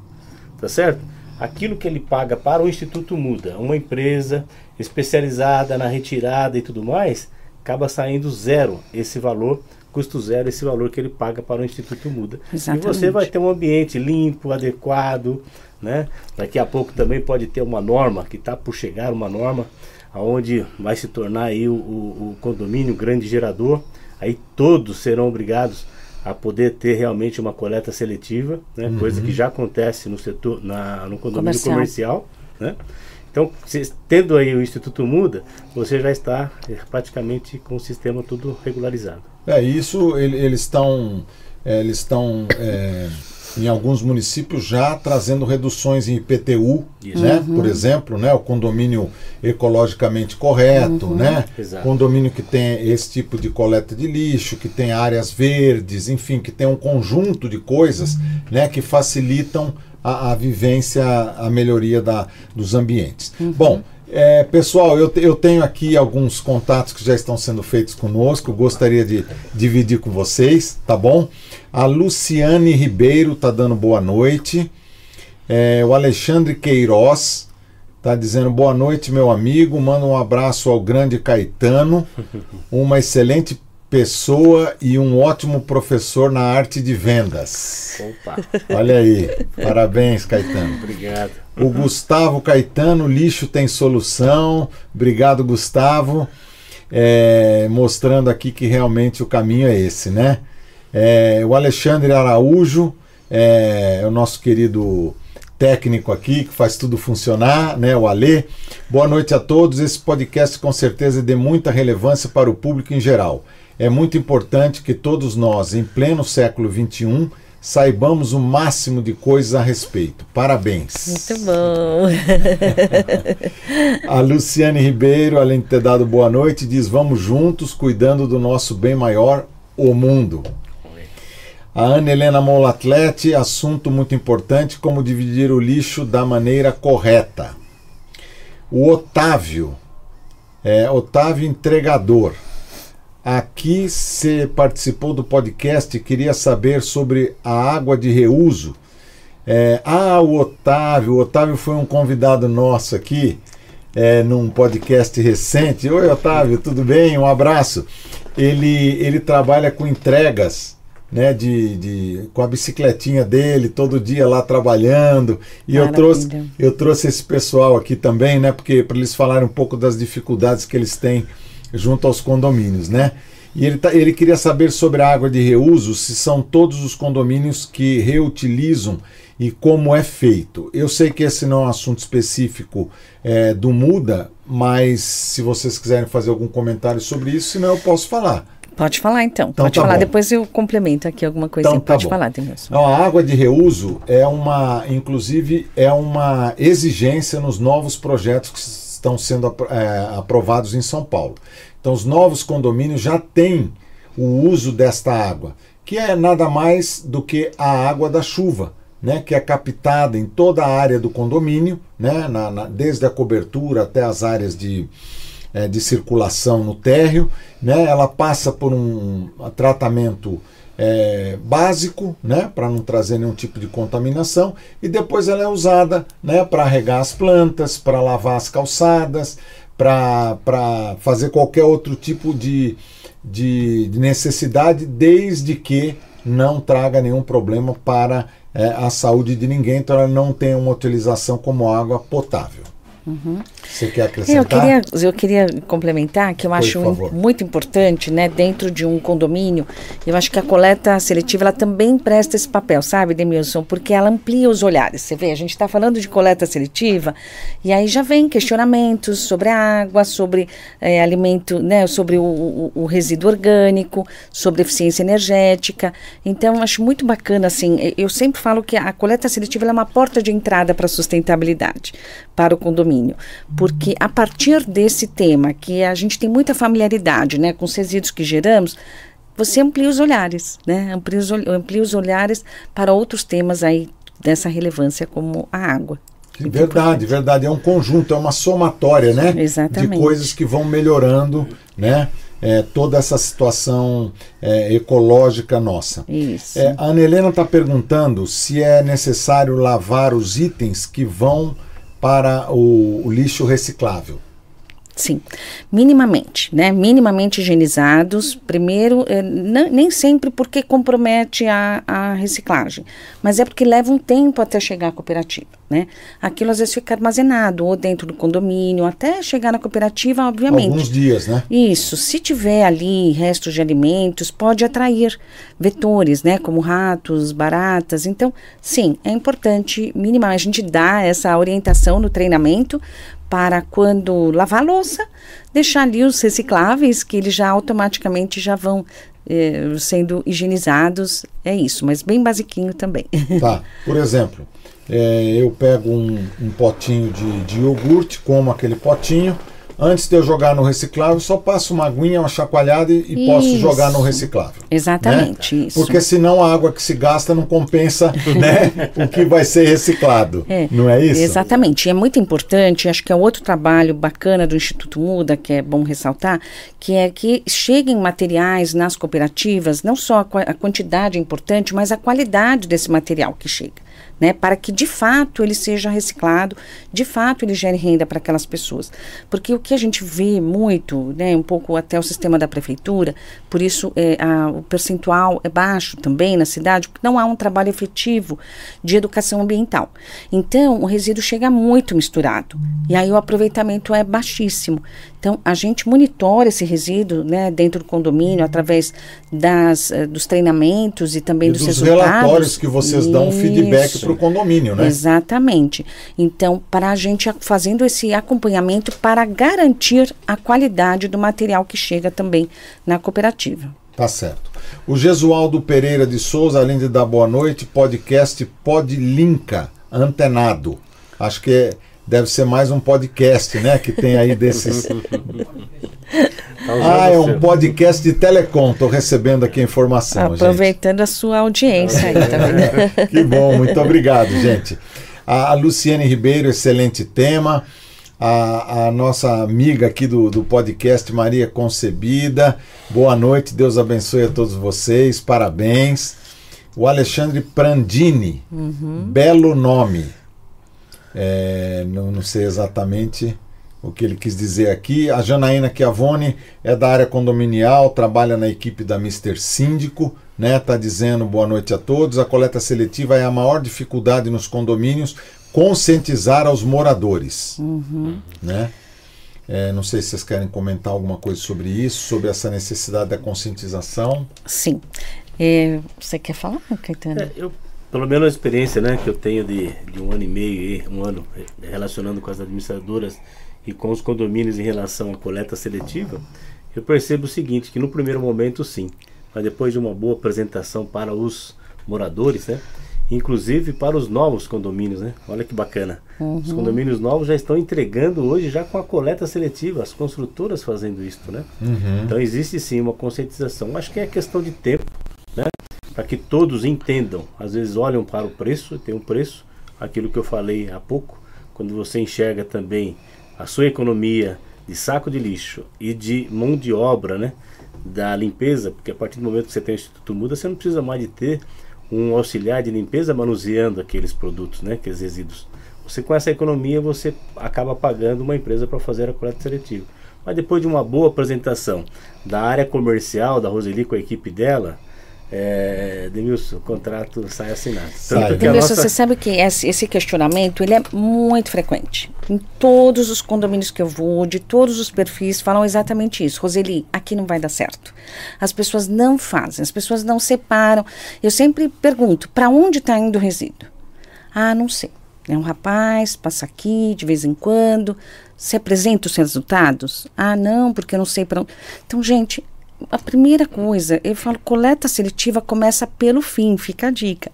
tá certo? Aquilo que ele paga para o Instituto Muda, uma empresa especializada na retirada e tudo mais, acaba saindo zero esse valor, custo zero esse valor que ele paga para o Instituto Muda. Exatamente. E você vai ter um ambiente limpo, adequado, né? Daqui a pouco também pode ter uma norma, que está por chegar uma norma, aonde vai se tornar aí o, o, o condomínio grande gerador, aí todos serão obrigados a poder ter realmente uma coleta seletiva, né? Uhum. coisa que já acontece no setor, na, no condomínio comercial, comercial né? Então, se, tendo aí o Instituto Muda, você já está é, praticamente com o sistema tudo regularizado. É isso, ele, eles estão é, eles estão é, em alguns municípios já trazendo reduções em IPTU, Isso. né? Uhum. Por exemplo, né? O condomínio ecologicamente correto, uhum. né? Exato. Condomínio que tem esse tipo de coleta de lixo, que tem áreas verdes, enfim, que tem um conjunto de coisas, uhum. né? Que facilitam a, a vivência, a melhoria da, dos ambientes. Uhum. Bom, é, pessoal, eu, eu tenho aqui alguns contatos que já estão sendo feitos conosco, gostaria de dividir com vocês, tá bom? A Luciane Ribeiro está dando boa noite. É, o Alexandre Queiroz está dizendo boa noite, meu amigo. Manda um abraço ao grande Caetano, uma excelente pessoa e um ótimo professor na arte de vendas. Opa. Olha aí, parabéns, Caetano. Obrigado. O Gustavo Caetano, lixo tem solução. Obrigado, Gustavo. É, mostrando aqui que realmente o caminho é esse, né? É, o Alexandre Araújo, é, é o nosso querido técnico aqui, que faz tudo funcionar, né? O Alê. Boa noite a todos. Esse podcast com certeza é de muita relevância para o público em geral é muito importante que todos nós, em pleno século XXI, saibamos o máximo de coisas a respeito. Parabéns. Muito bom. a Luciane Ribeiro, além de ter dado boa noite, diz: vamos juntos cuidando do nosso bem maior, o mundo. A Ana Helena Molatlete, assunto muito importante: como dividir o lixo da maneira correta. O Otávio, é, Otávio Entregador. Aqui você participou do podcast, queria saber sobre a água de reuso. É, ah, o Otávio, o Otávio foi um convidado nosso aqui é, num podcast recente. Oi, Otávio, tudo bem? Um abraço. Ele, ele trabalha com entregas, né, de, de, com a bicicletinha dele, todo dia lá trabalhando. E eu trouxe, eu trouxe esse pessoal aqui também, né, porque para eles falarem um pouco das dificuldades que eles têm junto aos condomínios, né? E ele, tá, ele queria saber sobre a água de reuso, se são todos os condomínios que reutilizam e como é feito. Eu sei que esse não é um assunto específico é, do Muda, mas se vocês quiserem fazer algum comentário sobre isso, senão eu posso falar. Pode falar então, então pode tá falar, bom. depois eu complemento aqui alguma coisa. Então, tá pode bom. falar, Denilson. a água de reuso é uma, inclusive, é uma exigência nos novos projetos que estão sendo é, aprovados em São Paulo. Então, os novos condomínios já têm o uso desta água, que é nada mais do que a água da chuva, né, que é captada em toda a área do condomínio, né, na, na, desde a cobertura até as áreas de, é, de circulação no térreo. Né, ela passa por um, um tratamento é, básico, né, para não trazer nenhum tipo de contaminação, e depois ela é usada né, para regar as plantas, para lavar as calçadas, para fazer qualquer outro tipo de, de, de, necessidade, desde que não traga nenhum problema para é, a saúde de ninguém, então ela não tem uma utilização como água potável. Uhum. Você quer acrescentar? Eu queria, eu queria complementar que eu acho muito importante, né, dentro de um condomínio, eu acho que a coleta seletiva ela também presta esse papel, sabe, Demilson? Porque ela amplia os olhares. Você vê, a gente está falando de coleta seletiva e aí já vem questionamentos sobre a água, sobre é, alimento, né, sobre o, o, o, resíduo orgânico, sobre eficiência energética. Então, acho muito bacana, assim, eu sempre falo que a coleta seletiva é uma porta de entrada para a sustentabilidade, para o condomínio condomínio, porque a partir desse tema, que a gente tem muita familiaridade né, com os resíduos que geramos, você amplia os olhares, né? Amplia os, amplia os olhares para outros temas aí dessa relevância, como a água. verdade, verdade. É um conjunto, é uma somatória, né? Exatamente. De coisas que vão melhorando, né? É, toda essa situação é, ecológica nossa. Isso. É, a Ana Helena está perguntando se é necessário lavar os itens que vão para o, o lixo reciclável? Sim, minimamente, né? Minimamente higienizados. Primeiro, é, nem sempre porque compromete a, a, reciclagem, mas é porque leva um tempo até chegar à cooperativa, né? Aquilo às vezes fica armazenado ou dentro do condomínio, até chegar na cooperativa, obviamente. Alguns dias, né? Isso. Se tiver ali restos de alimentos, pode atrair vetores, né? Como ratos, baratas. Então, sim, é importante minimamente a gente dá essa orientação no treinamento para quando lavar a louça, deixar ali os recicláveis, que eles já automaticamente já vão eh, sendo higienizados. É isso, mas bem basiquinho também. Tá. Por exemplo, é, eu pego um, um potinho de, de iogurte, como aquele potinho, antes de eu jogar no reciclável, só passo uma aguinha, uma chacoalhada e, e posso jogar no reciclável. Exatamente, né? isso. Porque senão a água que se gasta não compensa né, o que vai ser reciclado. É, não é isso? Exatamente. E é muito importante, acho que é outro trabalho bacana do Instituto Muda, que é bom ressaltar, que é que cheguem materiais nas cooperativas, não só a, a quantidade é importante, mas a qualidade desse material que chega né, para que de fato ele seja reciclado, de fato ele gere renda para aquelas pessoas. Porque o que a gente vê muito, né, um pouco até o sistema da prefeitura, por isso é, a, o percentual é baixo também na cidade, porque não há um trabalho efetivo de educação ambiental. Então, o resíduo chega muito misturado e aí o aproveitamento é baixíssimo. Então, a gente monitora esse resíduo né, dentro do condomínio através das, uh, dos treinamentos e também e dos, dos relatórios que vocês Isso. dão feedback para o condomínio, né? Exatamente. Então, para a gente fazendo esse acompanhamento para garantir a qualidade do material que chega também na cooperativa. Tá certo. O Gesualdo Pereira de Souza, além de dar boa noite, podcast Podlinka, antenado. Acho que é Deve ser mais um podcast, né? Que tem aí desses. ah, é um podcast de telecom. Estou recebendo aqui a informação. Aproveitando gente. a sua audiência aí, tá vendo? que bom, muito obrigado, gente. A Luciane Ribeiro, excelente tema. A, a, nossa amiga aqui do, do podcast, Maria Concebida. Boa noite, Deus abençoe a todos vocês, parabéns. O Alexandre Prandini, uhum. belo nome. É, não, não, sei exatamente o que ele quis dizer aqui. A Janaína Chiavone é da área condominial, trabalha na equipe da Mister Síndico, né? Tá dizendo boa noite a todos. A coleta seletiva é a maior dificuldade nos condomínios, conscientizar aos moradores, uhum. né? É, não sei se vocês querem comentar alguma coisa sobre isso, sobre essa necessidade da conscientização. Sim. É, você quer falar, Caetano? É, eu pelo menos a experiência né, que eu tenho de, de um ano e meio, um ano relacionando com as administradoras e com os condomínios em relação à coleta seletiva, eu percebo o seguinte, que no primeiro momento sim, mas depois de uma boa apresentação para os moradores, né, inclusive para os novos condomínios, né? Olha que bacana. Uhum. Os condomínios novos já estão entregando hoje já com a coleta seletiva, as construtoras fazendo isso, né? Uhum. Então existe sim uma conscientização. Acho que é questão de tempo, né? Para que todos entendam. Às vezes olham para o preço, tem um preço, aquilo que eu falei há pouco, quando você enxerga também a sua economia de saco de lixo e de mão de obra, né, da limpeza, porque a partir do momento que você tem o Instituto Muda, você não precisa mais de ter um auxiliar de limpeza manuseando aqueles produtos, né, aqueles resíduos. Você com essa economia você acaba pagando uma empresa para fazer a coleta seletiva. Mas depois de uma boa apresentação da área comercial da Roseli com a equipe dela, é, Demilson, o contrato sai assinado. Sai. Demilson, nossa... você sabe que esse questionamento ele é muito frequente. Em todos os condomínios que eu vou, de todos os perfis, falam exatamente isso. Roseli, aqui não vai dar certo. As pessoas não fazem, as pessoas não separam. Eu sempre pergunto, para onde está indo o resíduo? Ah, não sei. É um rapaz, passa aqui de vez em quando. Você apresenta os resultados? Ah, não, porque eu não sei para onde. Então, gente, a primeira coisa, eu falo, coleta seletiva começa pelo fim, fica a dica.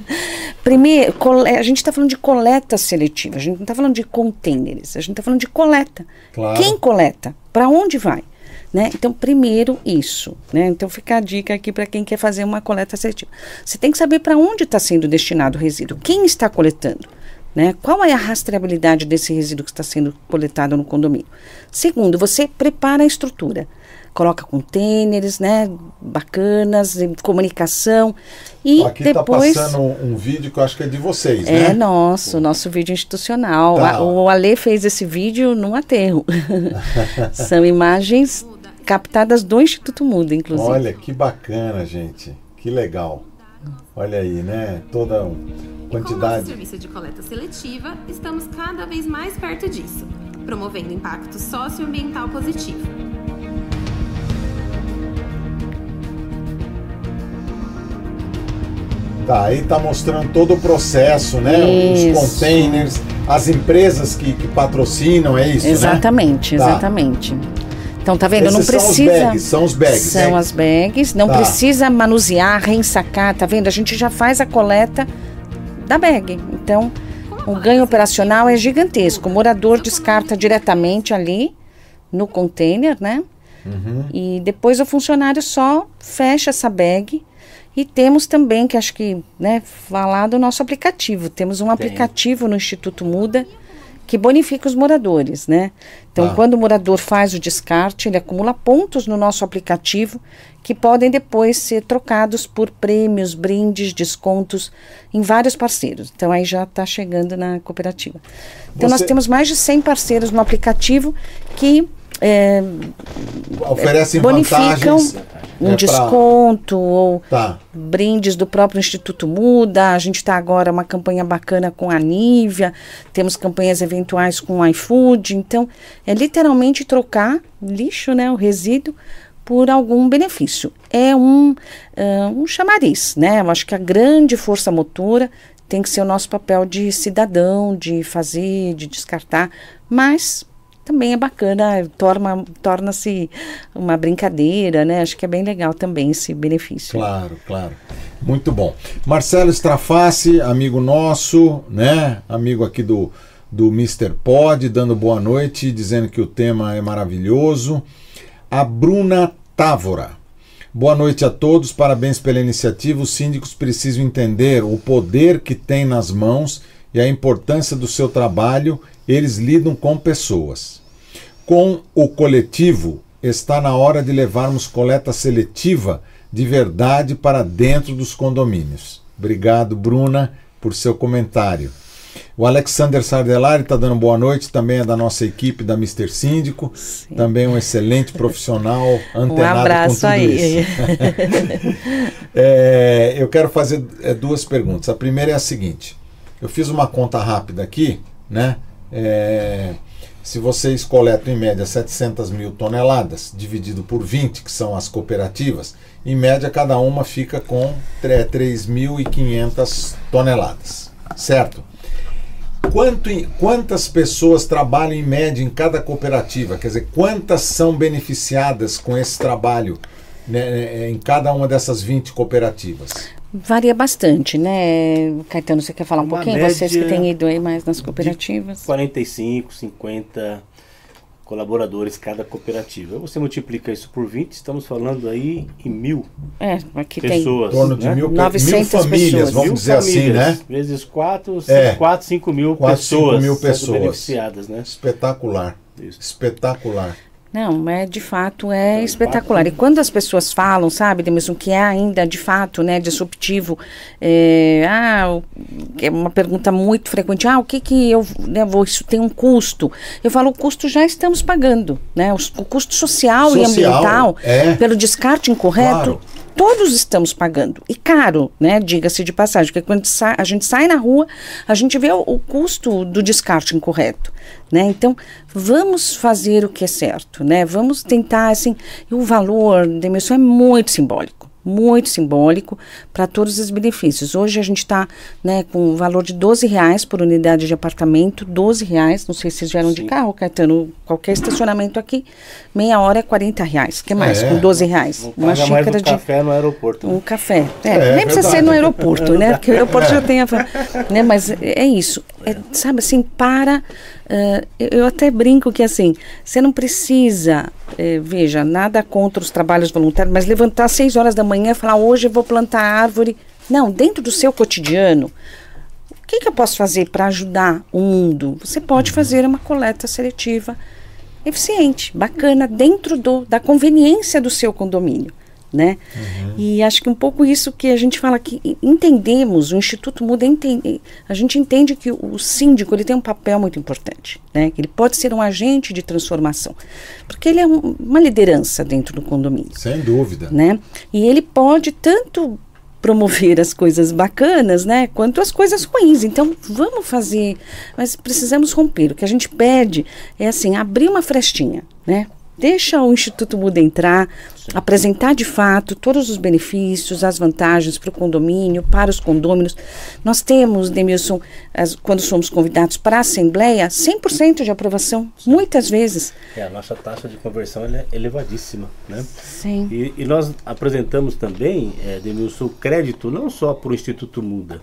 Primeiro, a gente está falando de coleta seletiva, a gente não está falando de containers, a gente está falando de coleta. Claro. Quem coleta? Para onde vai? Né? Então, primeiro isso. Né? Então, fica a dica aqui para quem quer fazer uma coleta seletiva. Você tem que saber para onde está sendo destinado o resíduo, quem está coletando. Né? Qual é a rastreabilidade desse resíduo que está sendo coletado no condomínio? Segundo, você prepara a estrutura coloca containers, né, bacanas, comunicação e Aqui tá depois tá passando um, um, vídeo que eu acho que é de vocês, é né? É nosso, nosso vídeo institucional. Tá. o Ale fez esse vídeo num aterro. São imagens captadas do Instituto Muda, inclusive. Olha que bacana, gente. Que legal. Olha aí, né? Toda quantidade. Com o serviço de coleta seletiva, estamos cada vez mais perto disso, promovendo impacto socioambiental positivo. Tá, aí tá mostrando todo o processo, né? Isso. Os containers, as empresas que, que patrocinam, é isso, exatamente, né? Exatamente, exatamente. Então, tá vendo? Esses não precisa. São, bags, são os bags. São né? as bags. Não tá. precisa manusear, reensacar, tá vendo? A gente já faz a coleta da bag. Então, o ganho operacional é gigantesco. O morador descarta diretamente ali no container, né? Uhum. E depois o funcionário só fecha essa bag e temos também, que acho que, né, falar do nosso aplicativo. Temos um Tem. aplicativo no Instituto Muda que bonifica os moradores, né? Então, ah. quando o morador faz o descarte, ele acumula pontos no nosso aplicativo que podem depois ser trocados por prêmios, brindes, descontos em vários parceiros. Então, aí já está chegando na cooperativa. Então, Você... nós temos mais de 100 parceiros no aplicativo que é, oferecem bonificam vantagens um é desconto pra... ou tá. brindes do próprio Instituto Muda. A gente está agora uma campanha bacana com a Nívia, temos campanhas eventuais com o iFood. Então, é literalmente trocar lixo, né, o resíduo, por algum benefício. É um, uh, um chamariz, né? Eu acho que a grande força motora tem que ser o nosso papel de cidadão, de fazer, de descartar, mas também é bacana, torna, torna-se uma brincadeira, né? Acho que é bem legal também esse benefício. Claro, claro. Muito bom. Marcelo Straface, amigo nosso, né? Amigo aqui do, do Mr. Pod, dando boa noite, dizendo que o tema é maravilhoso. A Bruna Távora. Boa noite a todos, parabéns pela iniciativa. Os síndicos precisam entender o poder que tem nas mãos e a importância do seu trabalho. Eles lidam com pessoas. Com o coletivo, está na hora de levarmos coleta seletiva de verdade para dentro dos condomínios. Obrigado, Bruna, por seu comentário. O Alexander Sardelari está dando boa noite, também é da nossa equipe da Mister Síndico, Sim. também um excelente profissional, antenado um abraço com tudo aí. isso. é, eu quero fazer é, duas perguntas. A primeira é a seguinte: eu fiz uma conta rápida aqui, né? É, se vocês coletam em média 700 mil toneladas, dividido por 20, que são as cooperativas, em média cada uma fica com 3.500 toneladas, certo? Quanto, quantas pessoas trabalham em média em cada cooperativa? Quer dizer, quantas são beneficiadas com esse trabalho né, em cada uma dessas 20 cooperativas? Varia bastante, né? Caetano, você quer falar um Uma pouquinho? Vocês que têm ido aí mais nas cooperativas? 45, 50 colaboradores cada cooperativa. Você multiplica isso por 20, estamos falando aí em mil é, aqui pessoas. Tem em torno de né? mil, mil famílias, pessoas. vamos mil dizer assim, famílias, assim, né? Vezes 4, 4, 5 mil 4, pessoas. 5 mil pessoas. beneficiadas, né? Espetacular. Isso. Espetacular. Não, é de fato é espetacular. E quando as pessoas falam, sabe, mesmo que é ainda de fato, né, disruptivo, é, ah, é uma pergunta muito frequente. Ah, o que que eu, né, vou, isso tem um custo? Eu falo, o custo já estamos pagando, né? O, o custo social, social, e ambiental é, pelo descarte incorreto. Claro todos estamos pagando. E caro, né? Diga-se de passagem, porque quando a gente sai na rua, a gente vê o, custo do descarte incorreto. Né? Então, vamos fazer o que é certo, né? Vamos tentar, assim, o valor da emissão é muito simbólico muito simbólico para todos os benefícios. Hoje a gente está né, com o valor de 12 reais por unidade de apartamento, 12 reais, não sei se vocês vieram Sim. de carro, Caetano, qualquer estacionamento aqui, meia hora é 40 reais, que mais, é. com 12 reais. Não uma xícara um de café no aeroporto. Né? Um café, é, é nem precisa ser no aeroporto, né, porque o aeroporto já tem a... Né, mas é isso, é, sabe assim, para Uh, eu até brinco que assim, você não precisa, eh, veja, nada contra os trabalhos voluntários, mas levantar às seis horas da manhã e falar, hoje eu vou plantar árvore. Não, dentro do seu cotidiano, o que, que eu posso fazer para ajudar o mundo? Você pode fazer uma coleta seletiva eficiente, bacana, dentro do, da conveniência do seu condomínio né? Uhum. E acho que um pouco isso que a gente fala que entendemos, o Instituto Muda, entende, a gente entende que o síndico ele tem um papel muito importante, né? Que ele pode ser um agente de transformação, porque ele é um, uma liderança dentro do condomínio. Sem dúvida. Né? E ele pode tanto promover as coisas bacanas, né, quanto as coisas ruins. Então, vamos fazer, mas precisamos romper. O que a gente pede é assim, abrir uma frestinha, né? Deixa o Instituto Muda entrar, apresentar de fato todos os benefícios, as vantagens para o condomínio, para os condôminos. Nós temos, Demilson, as, quando somos convidados para a Assembleia, 100% de aprovação, Sim. muitas vezes. É, a nossa taxa de conversão é elevadíssima. Né? Sim. E, e nós apresentamos também, é, Demilson, crédito não só para o Instituto Muda,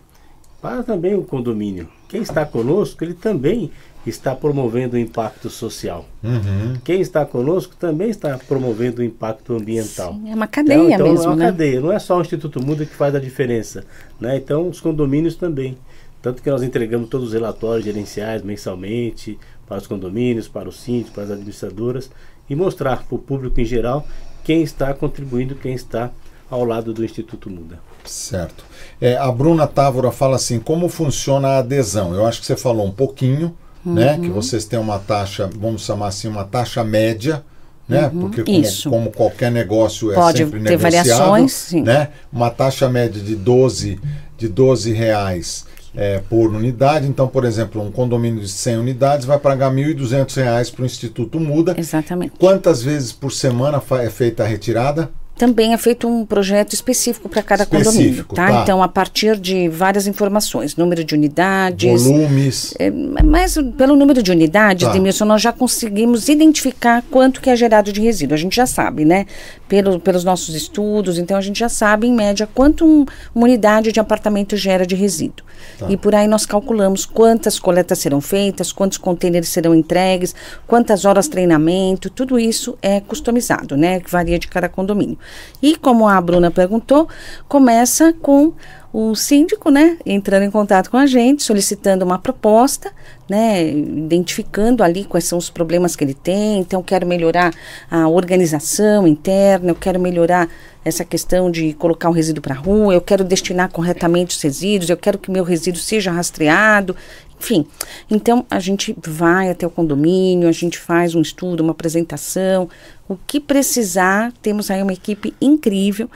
para também o condomínio. Quem está conosco, ele também está promovendo o impacto social. Uhum. Quem está conosco também está promovendo o impacto ambiental. Sim, é uma cadeia então, então mesmo, é uma né? cadeia, não é só o Instituto Muda que faz a diferença. Né? Então, os condomínios também. Tanto que nós entregamos todos os relatórios gerenciais mensalmente para os condomínios, para os síndicos, para as administradoras e mostrar para o público em geral quem está contribuindo, quem está ao lado do Instituto Muda. Certo. É, a Bruna Távora fala assim: como funciona a adesão? Eu acho que você falou um pouquinho uhum. né? Que vocês têm uma taxa, vamos chamar assim, uma taxa média, né? Uhum. Porque como, como, qualquer negócio é Pode sempre ter variações, sim. né? Uma taxa média de 12, de 12 reais é, por unidade. Então, por exemplo, um condomínio de 100 unidades vai pagar R$ 1.200 para o Instituto Muda. Exatamente. Quantas vezes por semana é feita a retirada? Também é feito um projeto específico para cada específico, condomínio, tá? tá? Então, a partir de várias informações, número de unidades, volumes, é, mas pelo número de unidades, tá. Demilson, nós já conseguimos identificar quanto que é gerado de resíduo. A gente já sabe, né? Pelo, pelos nossos estudos, então a gente já sabe em média quanto um, uma unidade de apartamento gera de resíduo. Tá. E por aí nós calculamos quantas coletas serão feitas, quantos contêineres serão entregues, quantas horas treinamento, tudo isso é customizado, né? Que varia de cada condomínio. E como a Bruna perguntou, começa com o síndico, né, entrando em contato com a gente, solicitando uma proposta, né, identificando ali quais são os problemas que ele tem. Então, quero melhorar a organização interna, eu quero melhorar essa questão de colocar o resíduo para a rua, eu quero destinar corretamente os resíduos, eu quero que meu resíduo seja rastreado, enfim. Então, a gente vai até o condomínio, a gente faz um estudo, uma apresentação, o que precisar. Temos aí uma equipe incrível,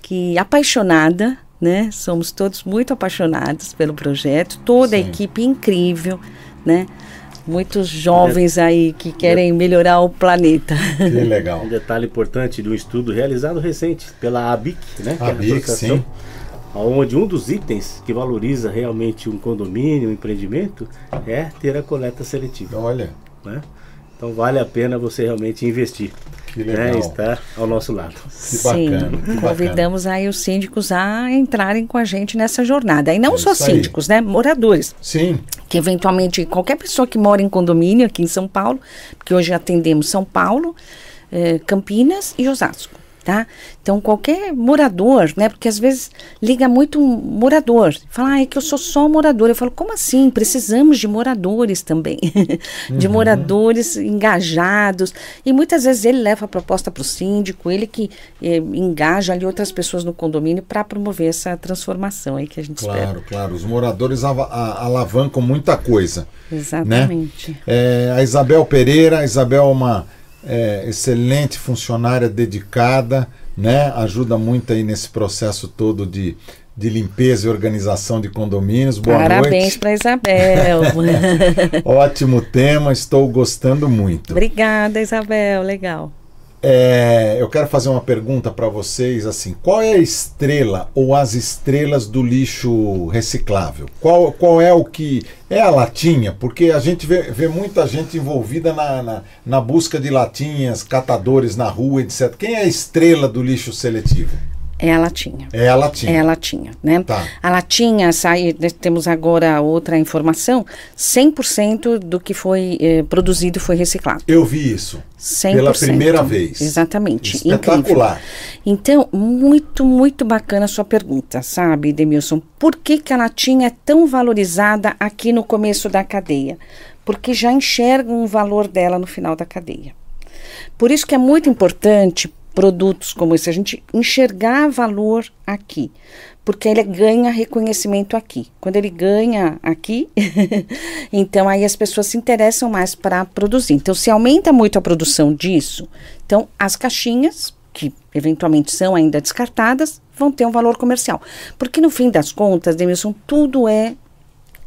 que apaixonada, né? Somos todos muito apaixonados pelo projeto, toda Sim. a equipe incrível, né? muitos jovens aí que querem melhorar o planeta. Que legal. Um detalhe importante do estudo realizado recente pela ABIC, né? A ABIC, é sim. Onde um dos itens que valoriza realmente um condomínio, um empreendimento, é ter a coleta seletiva. Olha. Né? Então vale a pena você realmente investir. Que né, legal. Né, estar ao nosso lado. Que Sim, bacana, que convidamos aí os síndicos a entrarem com a gente nessa jornada. E não é só síndicos, aí. né? Moradores. Sim. Que eventualmente qualquer pessoa que mora em condomínio aqui em São Paulo, porque hoje atendemos São Paulo, eh, Campinas e Osasco tá? Então, qualquer morador, né? Porque às vezes liga muito um morador, fala, ah, é que eu sou só morador. Eu falo, como assim? Precisamos de moradores também, de uhum. moradores engajados. E muitas vezes ele leva a proposta para o síndico, ele que eh, engaja ali outras pessoas no condomínio para promover essa transformação aí que a gente claro, espera. Claro, claro. Os moradores alavancam muita coisa. Né? Exatamente. Né? É, a Isabel Pereira, a Isabel é uma é, excelente funcionária, dedicada, né? Ajuda muito aí nesse processo todo de, de limpeza e organização de condomínios. Boa Parabéns para Isabel. Ótimo tema, estou gostando muito. Obrigada, Isabel, legal. É, eu quero fazer uma pergunta para vocês assim: qual é a estrela ou as estrelas do lixo reciclável? Qual, qual é o que é a latinha? Porque a gente vê, vê muita gente envolvida na, na, na busca de latinhas, catadores na rua, etc. Quem é a estrela do lixo seletivo? É a latinha. É a latinha. É a latinha, né? Tá. A latinha, sai, temos agora outra informação, 100% do que foi eh, produzido foi reciclado. Eu vi isso. 100%. Pela primeira vez. Exatamente. Espetacular. Incrível. Então, muito, muito bacana a sua pergunta, sabe, Demilson? Por que, que a latinha é tão valorizada aqui no começo da cadeia? Porque já enxergam o valor dela no final da cadeia. Por isso que é muito importante produtos como esse, a gente enxergar valor aqui, porque ele ganha reconhecimento aqui. Quando ele ganha aqui, então aí as pessoas se interessam mais para produzir. Então, se aumenta muito a produção disso, então as caixinhas, que eventualmente são ainda descartadas, vão ter um valor comercial. Porque no fim das contas, Demilson, tudo é,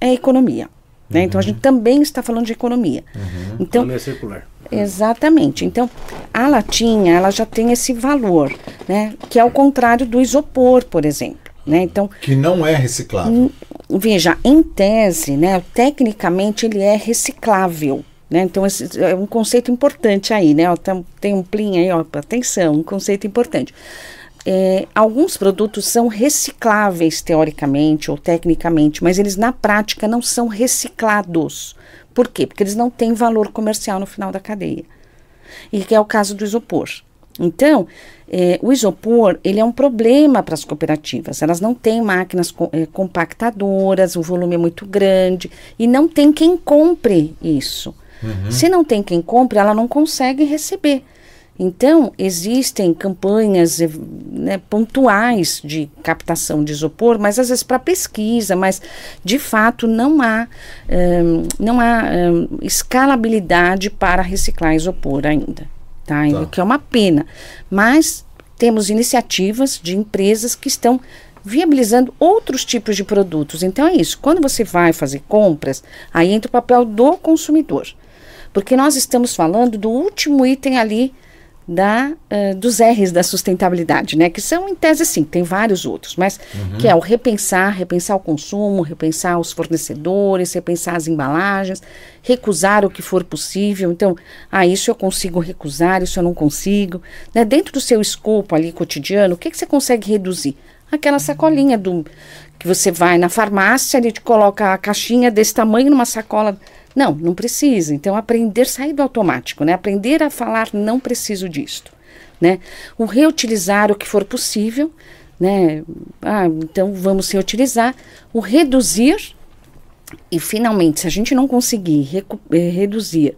é economia. Né? Uhum. Então a gente também está falando de economia. Uhum. Então, economia circular. Exatamente. Então, a latinha, ela já tem esse valor, né? Que é o contrário do isopor, por exemplo. Né? Então, que não é reciclável. Veja, em tese, né, tecnicamente ele é reciclável. Né? Então, esse é um conceito importante aí, né? Ó, tem um plim aí, ó, atenção, um conceito importante. É, alguns produtos são recicláveis teoricamente ou tecnicamente, mas eles na prática não são reciclados. Por quê? Porque eles não têm valor comercial no final da cadeia. E que é o caso do isopor. Então, é, o isopor ele é um problema para as cooperativas. Elas não têm máquinas co é, compactadoras, o volume é muito grande e não tem quem compre isso. Uhum. Se não tem quem compre, ela não consegue receber. Então, existem campanhas eh, né, pontuais de captação de isopor, mas às vezes para pesquisa, mas de fato não há, um, não há um, escalabilidade para reciclar isopor ainda, tá? tá? O que é uma pena. Mas temos iniciativas de empresas que estão viabilizando outros tipos de produtos. Então é isso. Quando você vai fazer compras, aí entra o papel do consumidor. Porque nós estamos falando do último item ali da, uh, dos R's da sustentabilidade, né? Que são, em tese, sim, tem vários outros, mas uhum. que é o repensar, repensar o consumo, repensar os fornecedores, repensar as embalagens, recusar o que for possível. Então, ah, isso eu consigo recusar, isso eu não consigo. Né? Dentro do seu escopo ali cotidiano, o que, que você consegue reduzir? Aquela sacolinha do que você vai na farmácia, ele te coloca a caixinha desse tamanho numa sacola não, não precisa. Então, aprender sair do automático, né? Aprender a falar não preciso disto, né? O reutilizar o que for possível, né? Ah, então vamos reutilizar. O reduzir e finalmente, se a gente não conseguir eh, reduzir,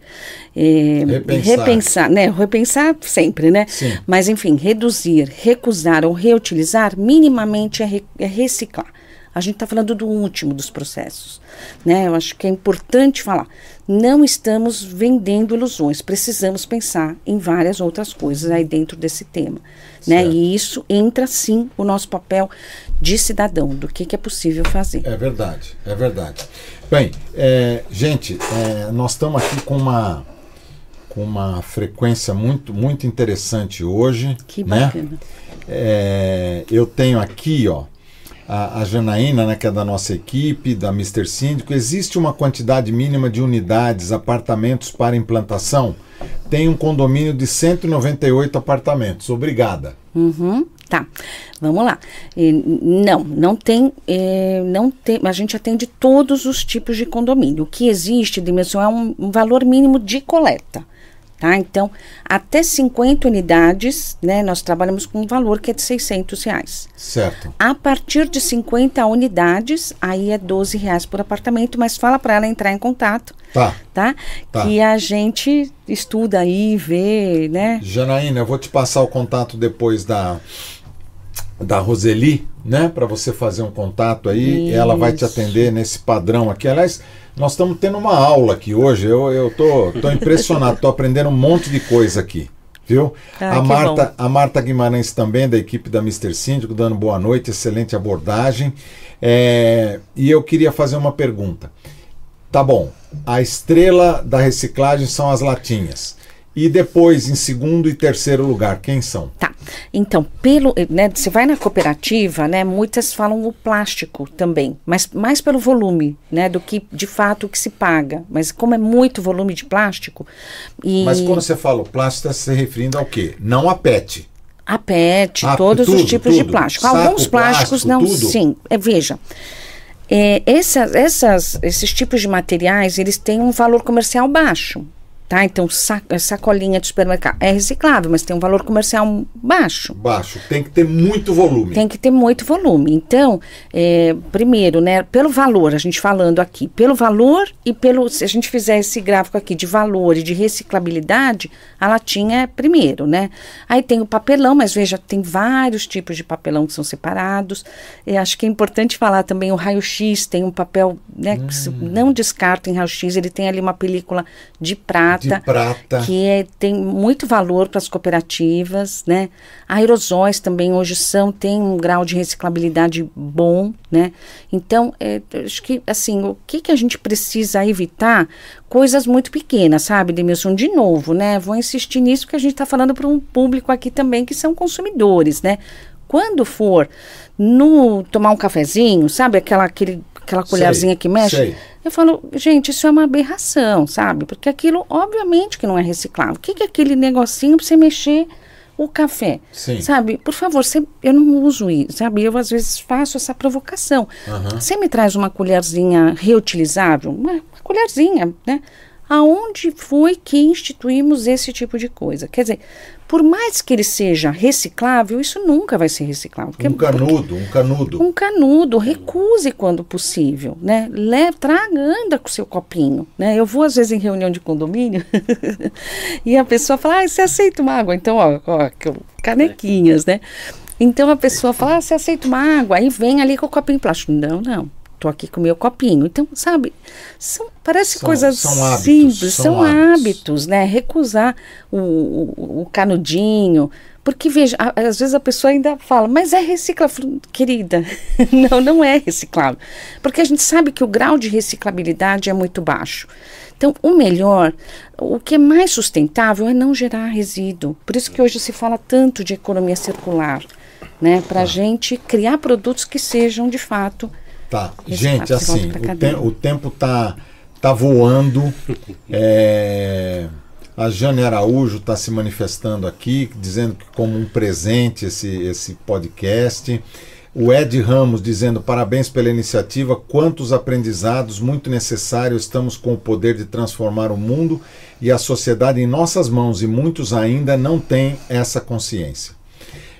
eh, repensar. repensar, né? Repensar sempre, né? Sim. Mas enfim, reduzir, recusar ou reutilizar, minimamente é, re é reciclar. A gente está falando do último dos processos. Né? Eu acho que é importante falar. Não estamos vendendo ilusões, precisamos pensar em várias outras coisas aí dentro desse tema. Né? E isso entra sim o nosso papel de cidadão, do que, que é possível fazer. É verdade, é verdade. Bem, é, gente, é, nós estamos aqui com uma, com uma frequência muito, muito interessante hoje. Que né? bacana. Né? É, eu tenho aqui, ó, a, a Janaína, né, que é da nossa equipe, da Mr. Síndico, existe uma quantidade mínima de unidades, apartamentos para implantação? Tem um condomínio de 198 apartamentos. Obrigada. Uhum. Tá, vamos lá. Não, não tem, é, não tem. A gente atende todos os tipos de condomínio. O que existe, dimensão, é um valor mínimo de coleta. Tá? Então, até 50 unidades, né, nós trabalhamos com um valor que é de 600 reais. Certo. A partir de 50 unidades, aí é 12 reais por apartamento, mas fala para ela entrar em contato. Tá. tá. Tá? Que a gente estuda aí, vê, né? Janaína, eu vou te passar o contato depois da, da Roseli, né, para você fazer um contato aí, ela vai te Isso. atender nesse padrão aqui. Aliás, nós estamos tendo uma aula aqui hoje. Eu, eu tô, tô impressionado, tô aprendendo um monte de coisa aqui. Viu? Ah, a, Marta, a Marta Guimarães também, da equipe da Mr. Síndico, dando boa noite, excelente abordagem. É, e eu queria fazer uma pergunta. Tá bom, a estrela da reciclagem são as latinhas. E depois, em segundo e terceiro lugar, quem são? Tá. Então, pelo, né, você vai na cooperativa, né, muitas falam o plástico também, mas mais pelo volume, né, do que de fato o que se paga. Mas como é muito volume de plástico e Mas quando você fala o plástico, está se referindo ao quê? Não a PET. a PET, Ah, todos tudo, os tipos de tudo. plástico. Saco Alguns plásticos plástico, não, tudo? sim. É, veja, é, essas, essas, esses tipos de materiais, eles têm um valor comercial baixo. Tá? Então, sa- sacolinha de supermercado é reciclável, mas tem um valor comercial baixo. Baixo. Tem que ter muito volume. Tem que ter muito volume. Então, é, primeiro, né, pelo valor, a gente falando aqui, pelo valor e pelo. Se a gente fizer esse gráfico aqui de valor e de reciclabilidade, a latinha é primeiro, né? Aí tem o papelão, mas veja, tem vários tipos de papelão que são separados. E acho que é importante falar também o raio-x, tem um papel, né, que se não descarta em raio-x, ele tem ali uma película de prata De prata. que é- tem muito valor para as cooperativas, né? Aerosóis também hoje são tem um grau de reciclabilidade bom, né? Então, é, acho que assim, o que que a gente precisa evitar? Coisas muito pequenas, sabe, Demilson? De novo, né? Vou insistir nisso porque a gente está falando para um público aqui também que são consumidores, né? Quando for no tomar um cafezinho, sabe, aquela aquele aquela Sei, colherzinha que mexe, sei. eu falo, gente, isso é uma aberração, sabe? Porque aquilo, obviamente, que não é reciclável. O que, que é aquele negocinho para você mexer o café? Sim. Sabe? Por favor, você, eu não uso isso, sabe? Eu, às vezes, faço essa provocação. Você me traz uma colherzinha reutilizável? Uma, uma colherzinha, né? Aonde foi que instituímos esse tipo de coisa? Quer dizer, por mais que ele seja reciclável, isso nunca vai ser reciclável. porque- Um canudo, um canudo. um canudo, recuse quando possível, né? Leve, traga, anda com o seu copinho, né? Eu vou às vezes em reunião de condomínio e a pessoa fala, ah, você aceita uma água? Então, ó, ó, canequinhas, né? Então a pessoa fala, ah, você aceita uma água? Aí vem ali com o copinho plástico. Não, não. Tô aqui com o meu copinho. Então, sabe, são, parece São- coisas são hábitos, simples, são são, hábitos. hábitos, né? Recusar o, o, o canudinho. Porque, veja, às vezes a pessoa ainda fala, mas é reciclável. Querida, não, não é reciclável. Porque a gente sabe que o grau de reciclabilidade é muito baixo. Então, o melhor, o que é mais sustentável é não gerar resíduo. Por isso que hoje se fala tanto de economia circular, né? Para a gente criar produtos que sejam, de fato, Tá, Esse gente, assim, o, te- o tempo tá, tá voando. É, a Jane Araújo está se manifestando aqui, dizendo que como um presente esse, esse podcast. O Ed Ramos dizendo parabéns pela iniciativa, quantos aprendizados muito necessários, estamos com o poder de transformar o mundo e a sociedade em nossas mãos e muitos ainda não têm essa consciência.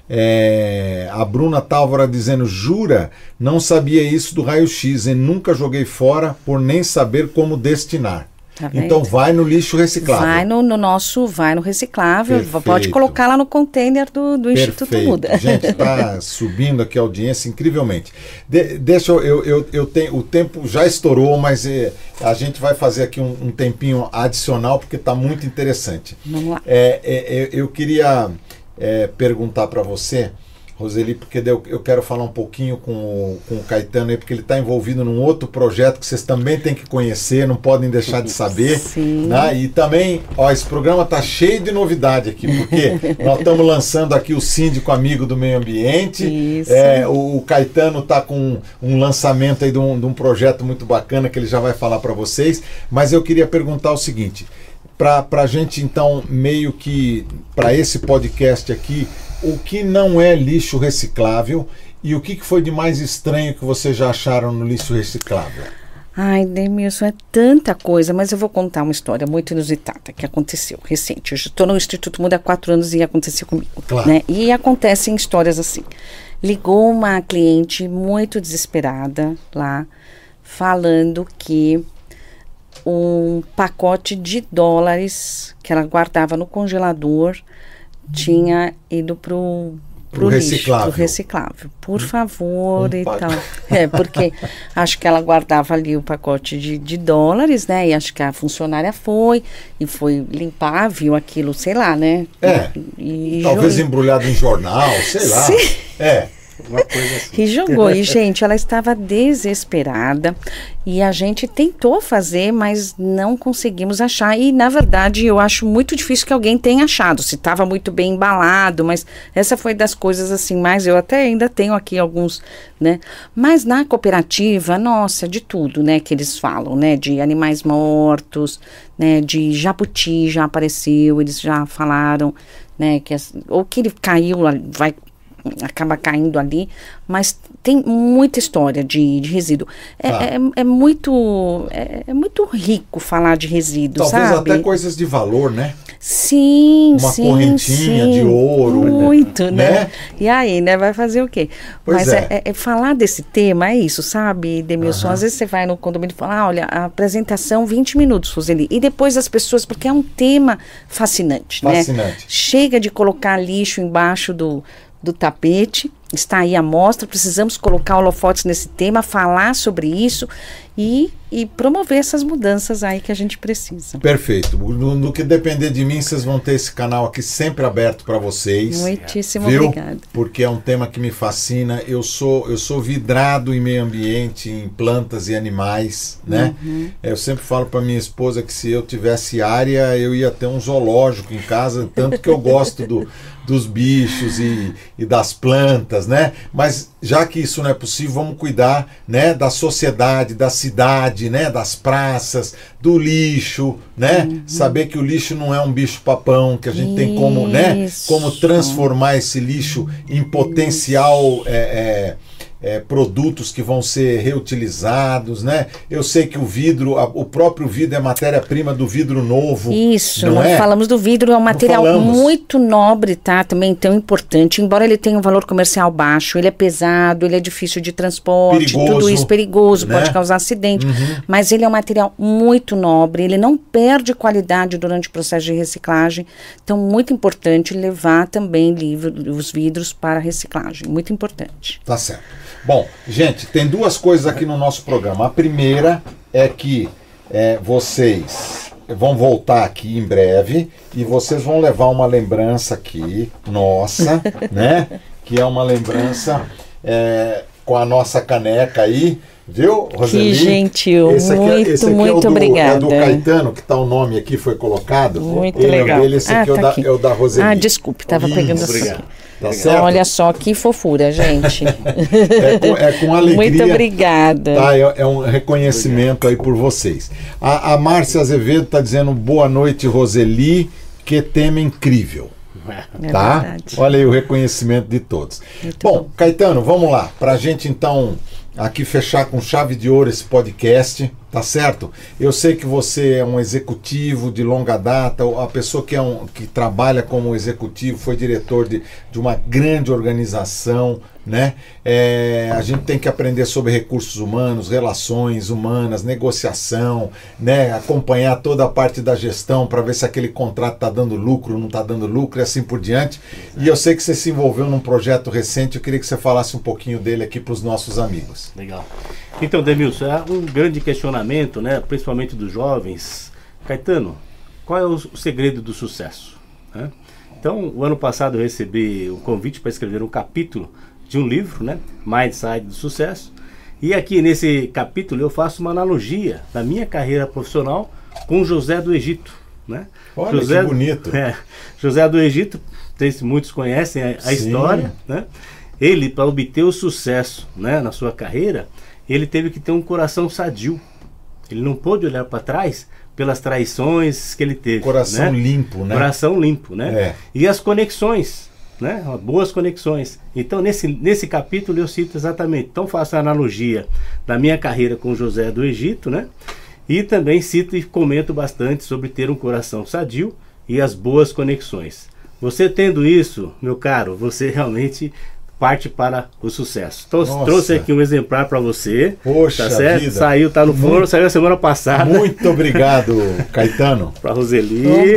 É, a Bruna Tálvora dizendo: Jura, não sabia isso do raio-x e nunca joguei fora por nem saber como destinar. Tá então vai no lixo reciclável. vai no, no nosso, vai no reciclável, Perfeito. pode colocar lá no container do, do Instituto. Muda. Gente, está subindo aqui a audiência incrivelmente. De- deixa eu, eu, eu, eu tenho, o tempo já estourou, mas eh, a gente vai fazer aqui um, um tempinho adicional porque está muito interessante. Vamos lá. É, é, é, eu queria é, perguntar para você, Roseli, porque eu, quero falar um pouquinho com o, com o Caetano aí, porque ele está envolvido num outro projeto que vocês também têm que conhecer, não podem deixar de saber. Sim. Né? E também, ó, esse programa tá cheio de novidade aqui, porque nós estamos lançando aqui o Síndico Amigo do Meio Ambiente. Isso. É, o, o Caetano tá com um lançamento aí de um, de um projeto muito bacana que ele já vai falar para vocês. Mas eu queria perguntar o seguinte: para a gente então meio que para esse podcast aqui, o que não é lixo reciclável e o que, que foi de mais estranho que vocês já acharam no lixo reciclável? Ai, Demilson, é tanta coisa, mas eu vou contar uma história muito inusitada que aconteceu recente. Eu estou no Instituto Muda há quatro anos e aconteceu comigo. Claro. Né? E acontecem histórias assim. Ligou uma cliente muito desesperada lá, falando que um pacote de dólares que ela guardava no congelador tinha ido pro pro, reciclável. Lixo, pro reciclável. Por favor um e tal. É, porque acho que ela guardava ali o pacote de, de dólares, né? E acho que a funcionária foi e foi limpar, viu aquilo, sei lá, né? É. E, e Talvez jo- embrulhado em jornal, sei lá. Sim. É. Uma coisa assim. E jogou. E, gente, ela estava desesperada. E a gente tentou fazer, mas não conseguimos achar. E, na verdade, eu acho muito difícil que alguém tenha achado. Se estava muito bem embalado, mas essa foi das coisas assim, mais eu até ainda tenho aqui alguns, né? Mas na cooperativa, nossa, de tudo, né, que eles falam, né? De animais mortos, né? De jabuti já apareceu, eles já falaram, né? Que ou que ele caiu, vai acaba caindo ali, mas tem muita história de, de resíduo. É, Tá. é, é muito é, é muito rico falar de resíduo, Talvez sabe? até coisas de valor, né? Sim, Uma sim, correntinha sim. de ouro, Muito, né? né? E aí, né? Vai fazer o quê? Pois Mas é. é. é- é falar desse tema, é isso, sabe, Demilson? Aham. Às vezes você vai no condomínio e fala, ah, olha, a apresentação 20 minutos, Roseli. E depois as pessoas, porque é um tema fascinante, né? Fascinante. Chega de colocar lixo embaixo do, do tapete, está aí a mostra, precisamos colocar holofotes nesse tema, falar sobre isso e, e promover essas mudanças aí que a gente precisa. Perfeito. No, no que depender de mim, vocês vão ter esse canal aqui sempre aberto para vocês. Muitíssimo Viu? obrigada. Porque é um tema que me fascina. Eu sou eu sou vidrado em meio ambiente, em plantas e animais, né? Uhum. Eu sempre falo para minha esposa que se eu tivesse área, eu ia ter um zoológico em casa, tanto que eu gosto do, dos bichos e, e das plantas, né? Mas já que isso não é possível, vamos cuidar, né, da sociedade, da cidade, né, das praças, do lixo, né? Uhum. Saber que o lixo não é um bicho papão, que a gente tem como, né, Isso. como transformar esse lixo em potencial é, é, é, produtos que vão ser reutilizados, né? Eu sei que o vidro, a- o próprio vidro é matéria-prima do vidro novo. Isso, não nós é? falamos do vidro, é um material muito nobre, tá? Também tão importante. Embora ele tenha um valor comercial baixo, ele é pesado, ele é difícil de transporte, Perigoso, tudo isso perigoso, né? Uhum. pode causar acidente. Mas ele é um material muito nobre, ele não perde qualidade durante o processo de reciclagem. Então, muito importante levar também livro, os vidros para reciclagem. Muito importante. Tá certo. Bom, gente, tem duas coisas aqui no nosso programa. A primeira é que é, vocês vão voltar aqui em breve e vocês vão levar uma lembrança aqui, nossa, né? Que é uma lembrança é, com a nossa caneca aí, viu, Roseli? gentil. Esse aqui, é- Muito, esse aqui é muito do, É obrigada. do Caetano, que tá o nome aqui, foi colocado. Muito Ele é legal. dele, esse Ah, aqui, é, o tá da, aqui. é o da Roseli. Ah, desculpe, estava pegando assim. Tá certo? Olha só que fofura, gente. É com, é com alegria. Muito obrigada. Tá, é, é um reconhecimento aí por vocês. A, a Márcia Azevedo está dizendo boa noite, Roseli, que tema incrível. É tá? verdade. Olha aí o reconhecimento de todos. Muito bom, bom. Caetano, vamos lá. Para a gente então aqui fechar com chave de ouro esse podcast, tá certo? Eu sei que você é um executivo de longa data, a pessoa que, é um, que trabalha como executivo, foi diretor de, de uma grande organização, né? É, a gente tem que aprender sobre recursos humanos, relações humanas, negociação, né? Acompanhar toda a parte da gestão para ver se aquele contrato está dando lucro, não está dando lucro e assim por diante. E eu sei que você se envolveu num projeto recente, eu queria que você falasse um pouquinho dele aqui para os nossos amigos. Legal. Então, Demilson, é um grande questionamento, né, principalmente dos jovens. Caetano, qual é o o segredo do sucesso? né? Então, o ano passado eu recebi um convite para escrever um capítulo de um livro, né, Mindside do Sucesso. E aqui nesse capítulo eu faço uma analogia da minha carreira profissional com José do Egito. Né? Olha, que bonito. É, José do Egito, se muitos conhecem a, a história, né? Ele, para obter o sucesso né, na sua carreira, ele teve que ter um coração sadio. Ele não pôde olhar para trás pelas traições que ele teve. Coração né? limpo, né? Coração limpo, né? É. E as conexões, né? Boas conexões. Então, nesse, nesse capítulo eu cito exatamente. Então, faço a analogia da minha carreira com José do Egito, né? E também cito e comento bastante sobre ter um coração sadio e as boas conexões. Você tendo isso, meu caro, você realmente parte para o sucesso. Então, Nossa. trouxe aqui um exemplar para você. Poxa tá certo? vida. Saiu, tá no forno, saiu a semana passada. Muito obrigado, Caetano. Para Roseli.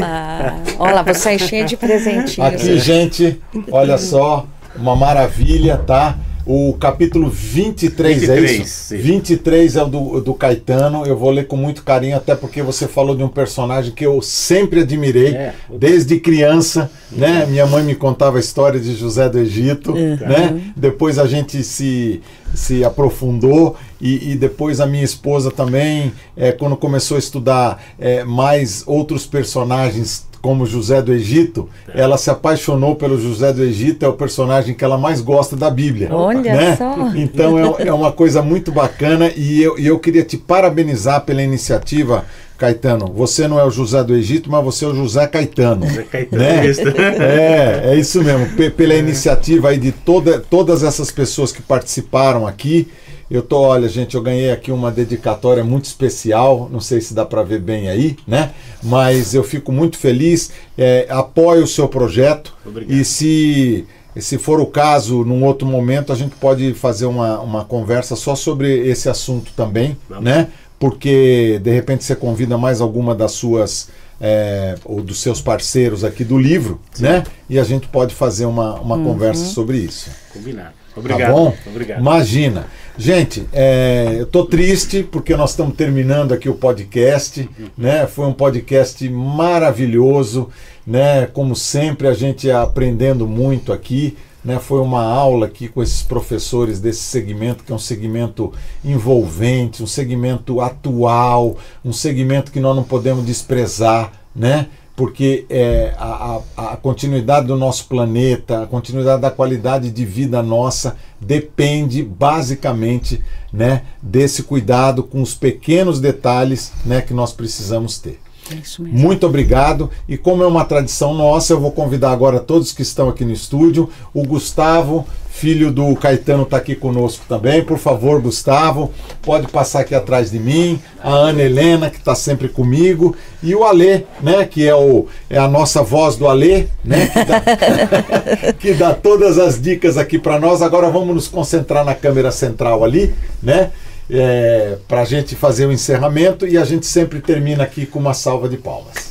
Olha lá, vou sair cheia de presentinhos. Aqui, gente, olha só, uma maravilha, tá? O capítulo 23, 23 é isso? Sim. 23 é o do, do Caetano. Eu vou ler com muito carinho, até porque você falou de um personagem que eu sempre admirei, é. desde criança. Né? Minha mãe me contava a história de José do Egito. Uhum. Né? Depois a gente se, se aprofundou e, e, depois a minha esposa também, é, quando começou a estudar é, mais outros personagens como José do Egito, ela se apaixonou pelo José do Egito, é o personagem que ela mais gosta da Bíblia. Olha né? só! Então é, é, uma coisa muito bacana e eu, e eu queria te parabenizar pela iniciativa. Caetano, você não é o José do Egito, mas você é o José Caetano. José Caetano né? É, é isso mesmo. P pela é. iniciativa aí de toda, todas essas pessoas que participaram aqui. Eu tô, olha, gente, eu ganhei aqui uma dedicatória muito especial, não sei se dá para ver bem aí, né? Mas eu fico muito feliz, é, apoio o seu projeto Obrigado. e se se for o caso, num outro momento a gente pode fazer uma, uma conversa só sobre esse assunto também, Vamos. né? Porque de repente você convida mais alguma das suas é, ou dos seus parceiros aqui do livro, Sim. né? E a gente pode fazer uma, uma uhum. conversa sobre isso. Combinado. Obrigado. Tá bom? Obrigado. Imagina. Gente, é, eu tô triste porque nós estamos terminando aqui o podcast, né? Foi um podcast maravilhoso, né? Como sempre a gente aprendendo muito aqui, né? Foi uma aula aqui com esses professores desse segmento que é um segmento envolvente, um segmento atual, um segmento que nós não podemos desprezar, né? Porque é, a, a, continuidade do nosso planeta, a continuidade da qualidade de vida nossa depende basicamente né, desse cuidado com os pequenos detalhes né, que nós precisamos ter. É Muito obrigado. E como é uma tradição nossa, eu vou convidar agora todos que estão aqui no estúdio. O Gustavo, filho do Caetano, está aqui conosco também. Por favor, Gustavo, pode passar aqui atrás de mim. A Ana Helena, que está sempre comigo. E o Alê, né? Que é, o, é a nossa voz do Alê, né? Que dá, que dá todas as dicas aqui para nós. Agora vamos nos concentrar na câmera central ali, né? é, para a gente fazer o encerramento e a gente sempre termina aqui com uma salva de palmas.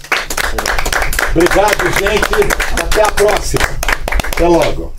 Obrigado, gente. Até a próxima. Até logo.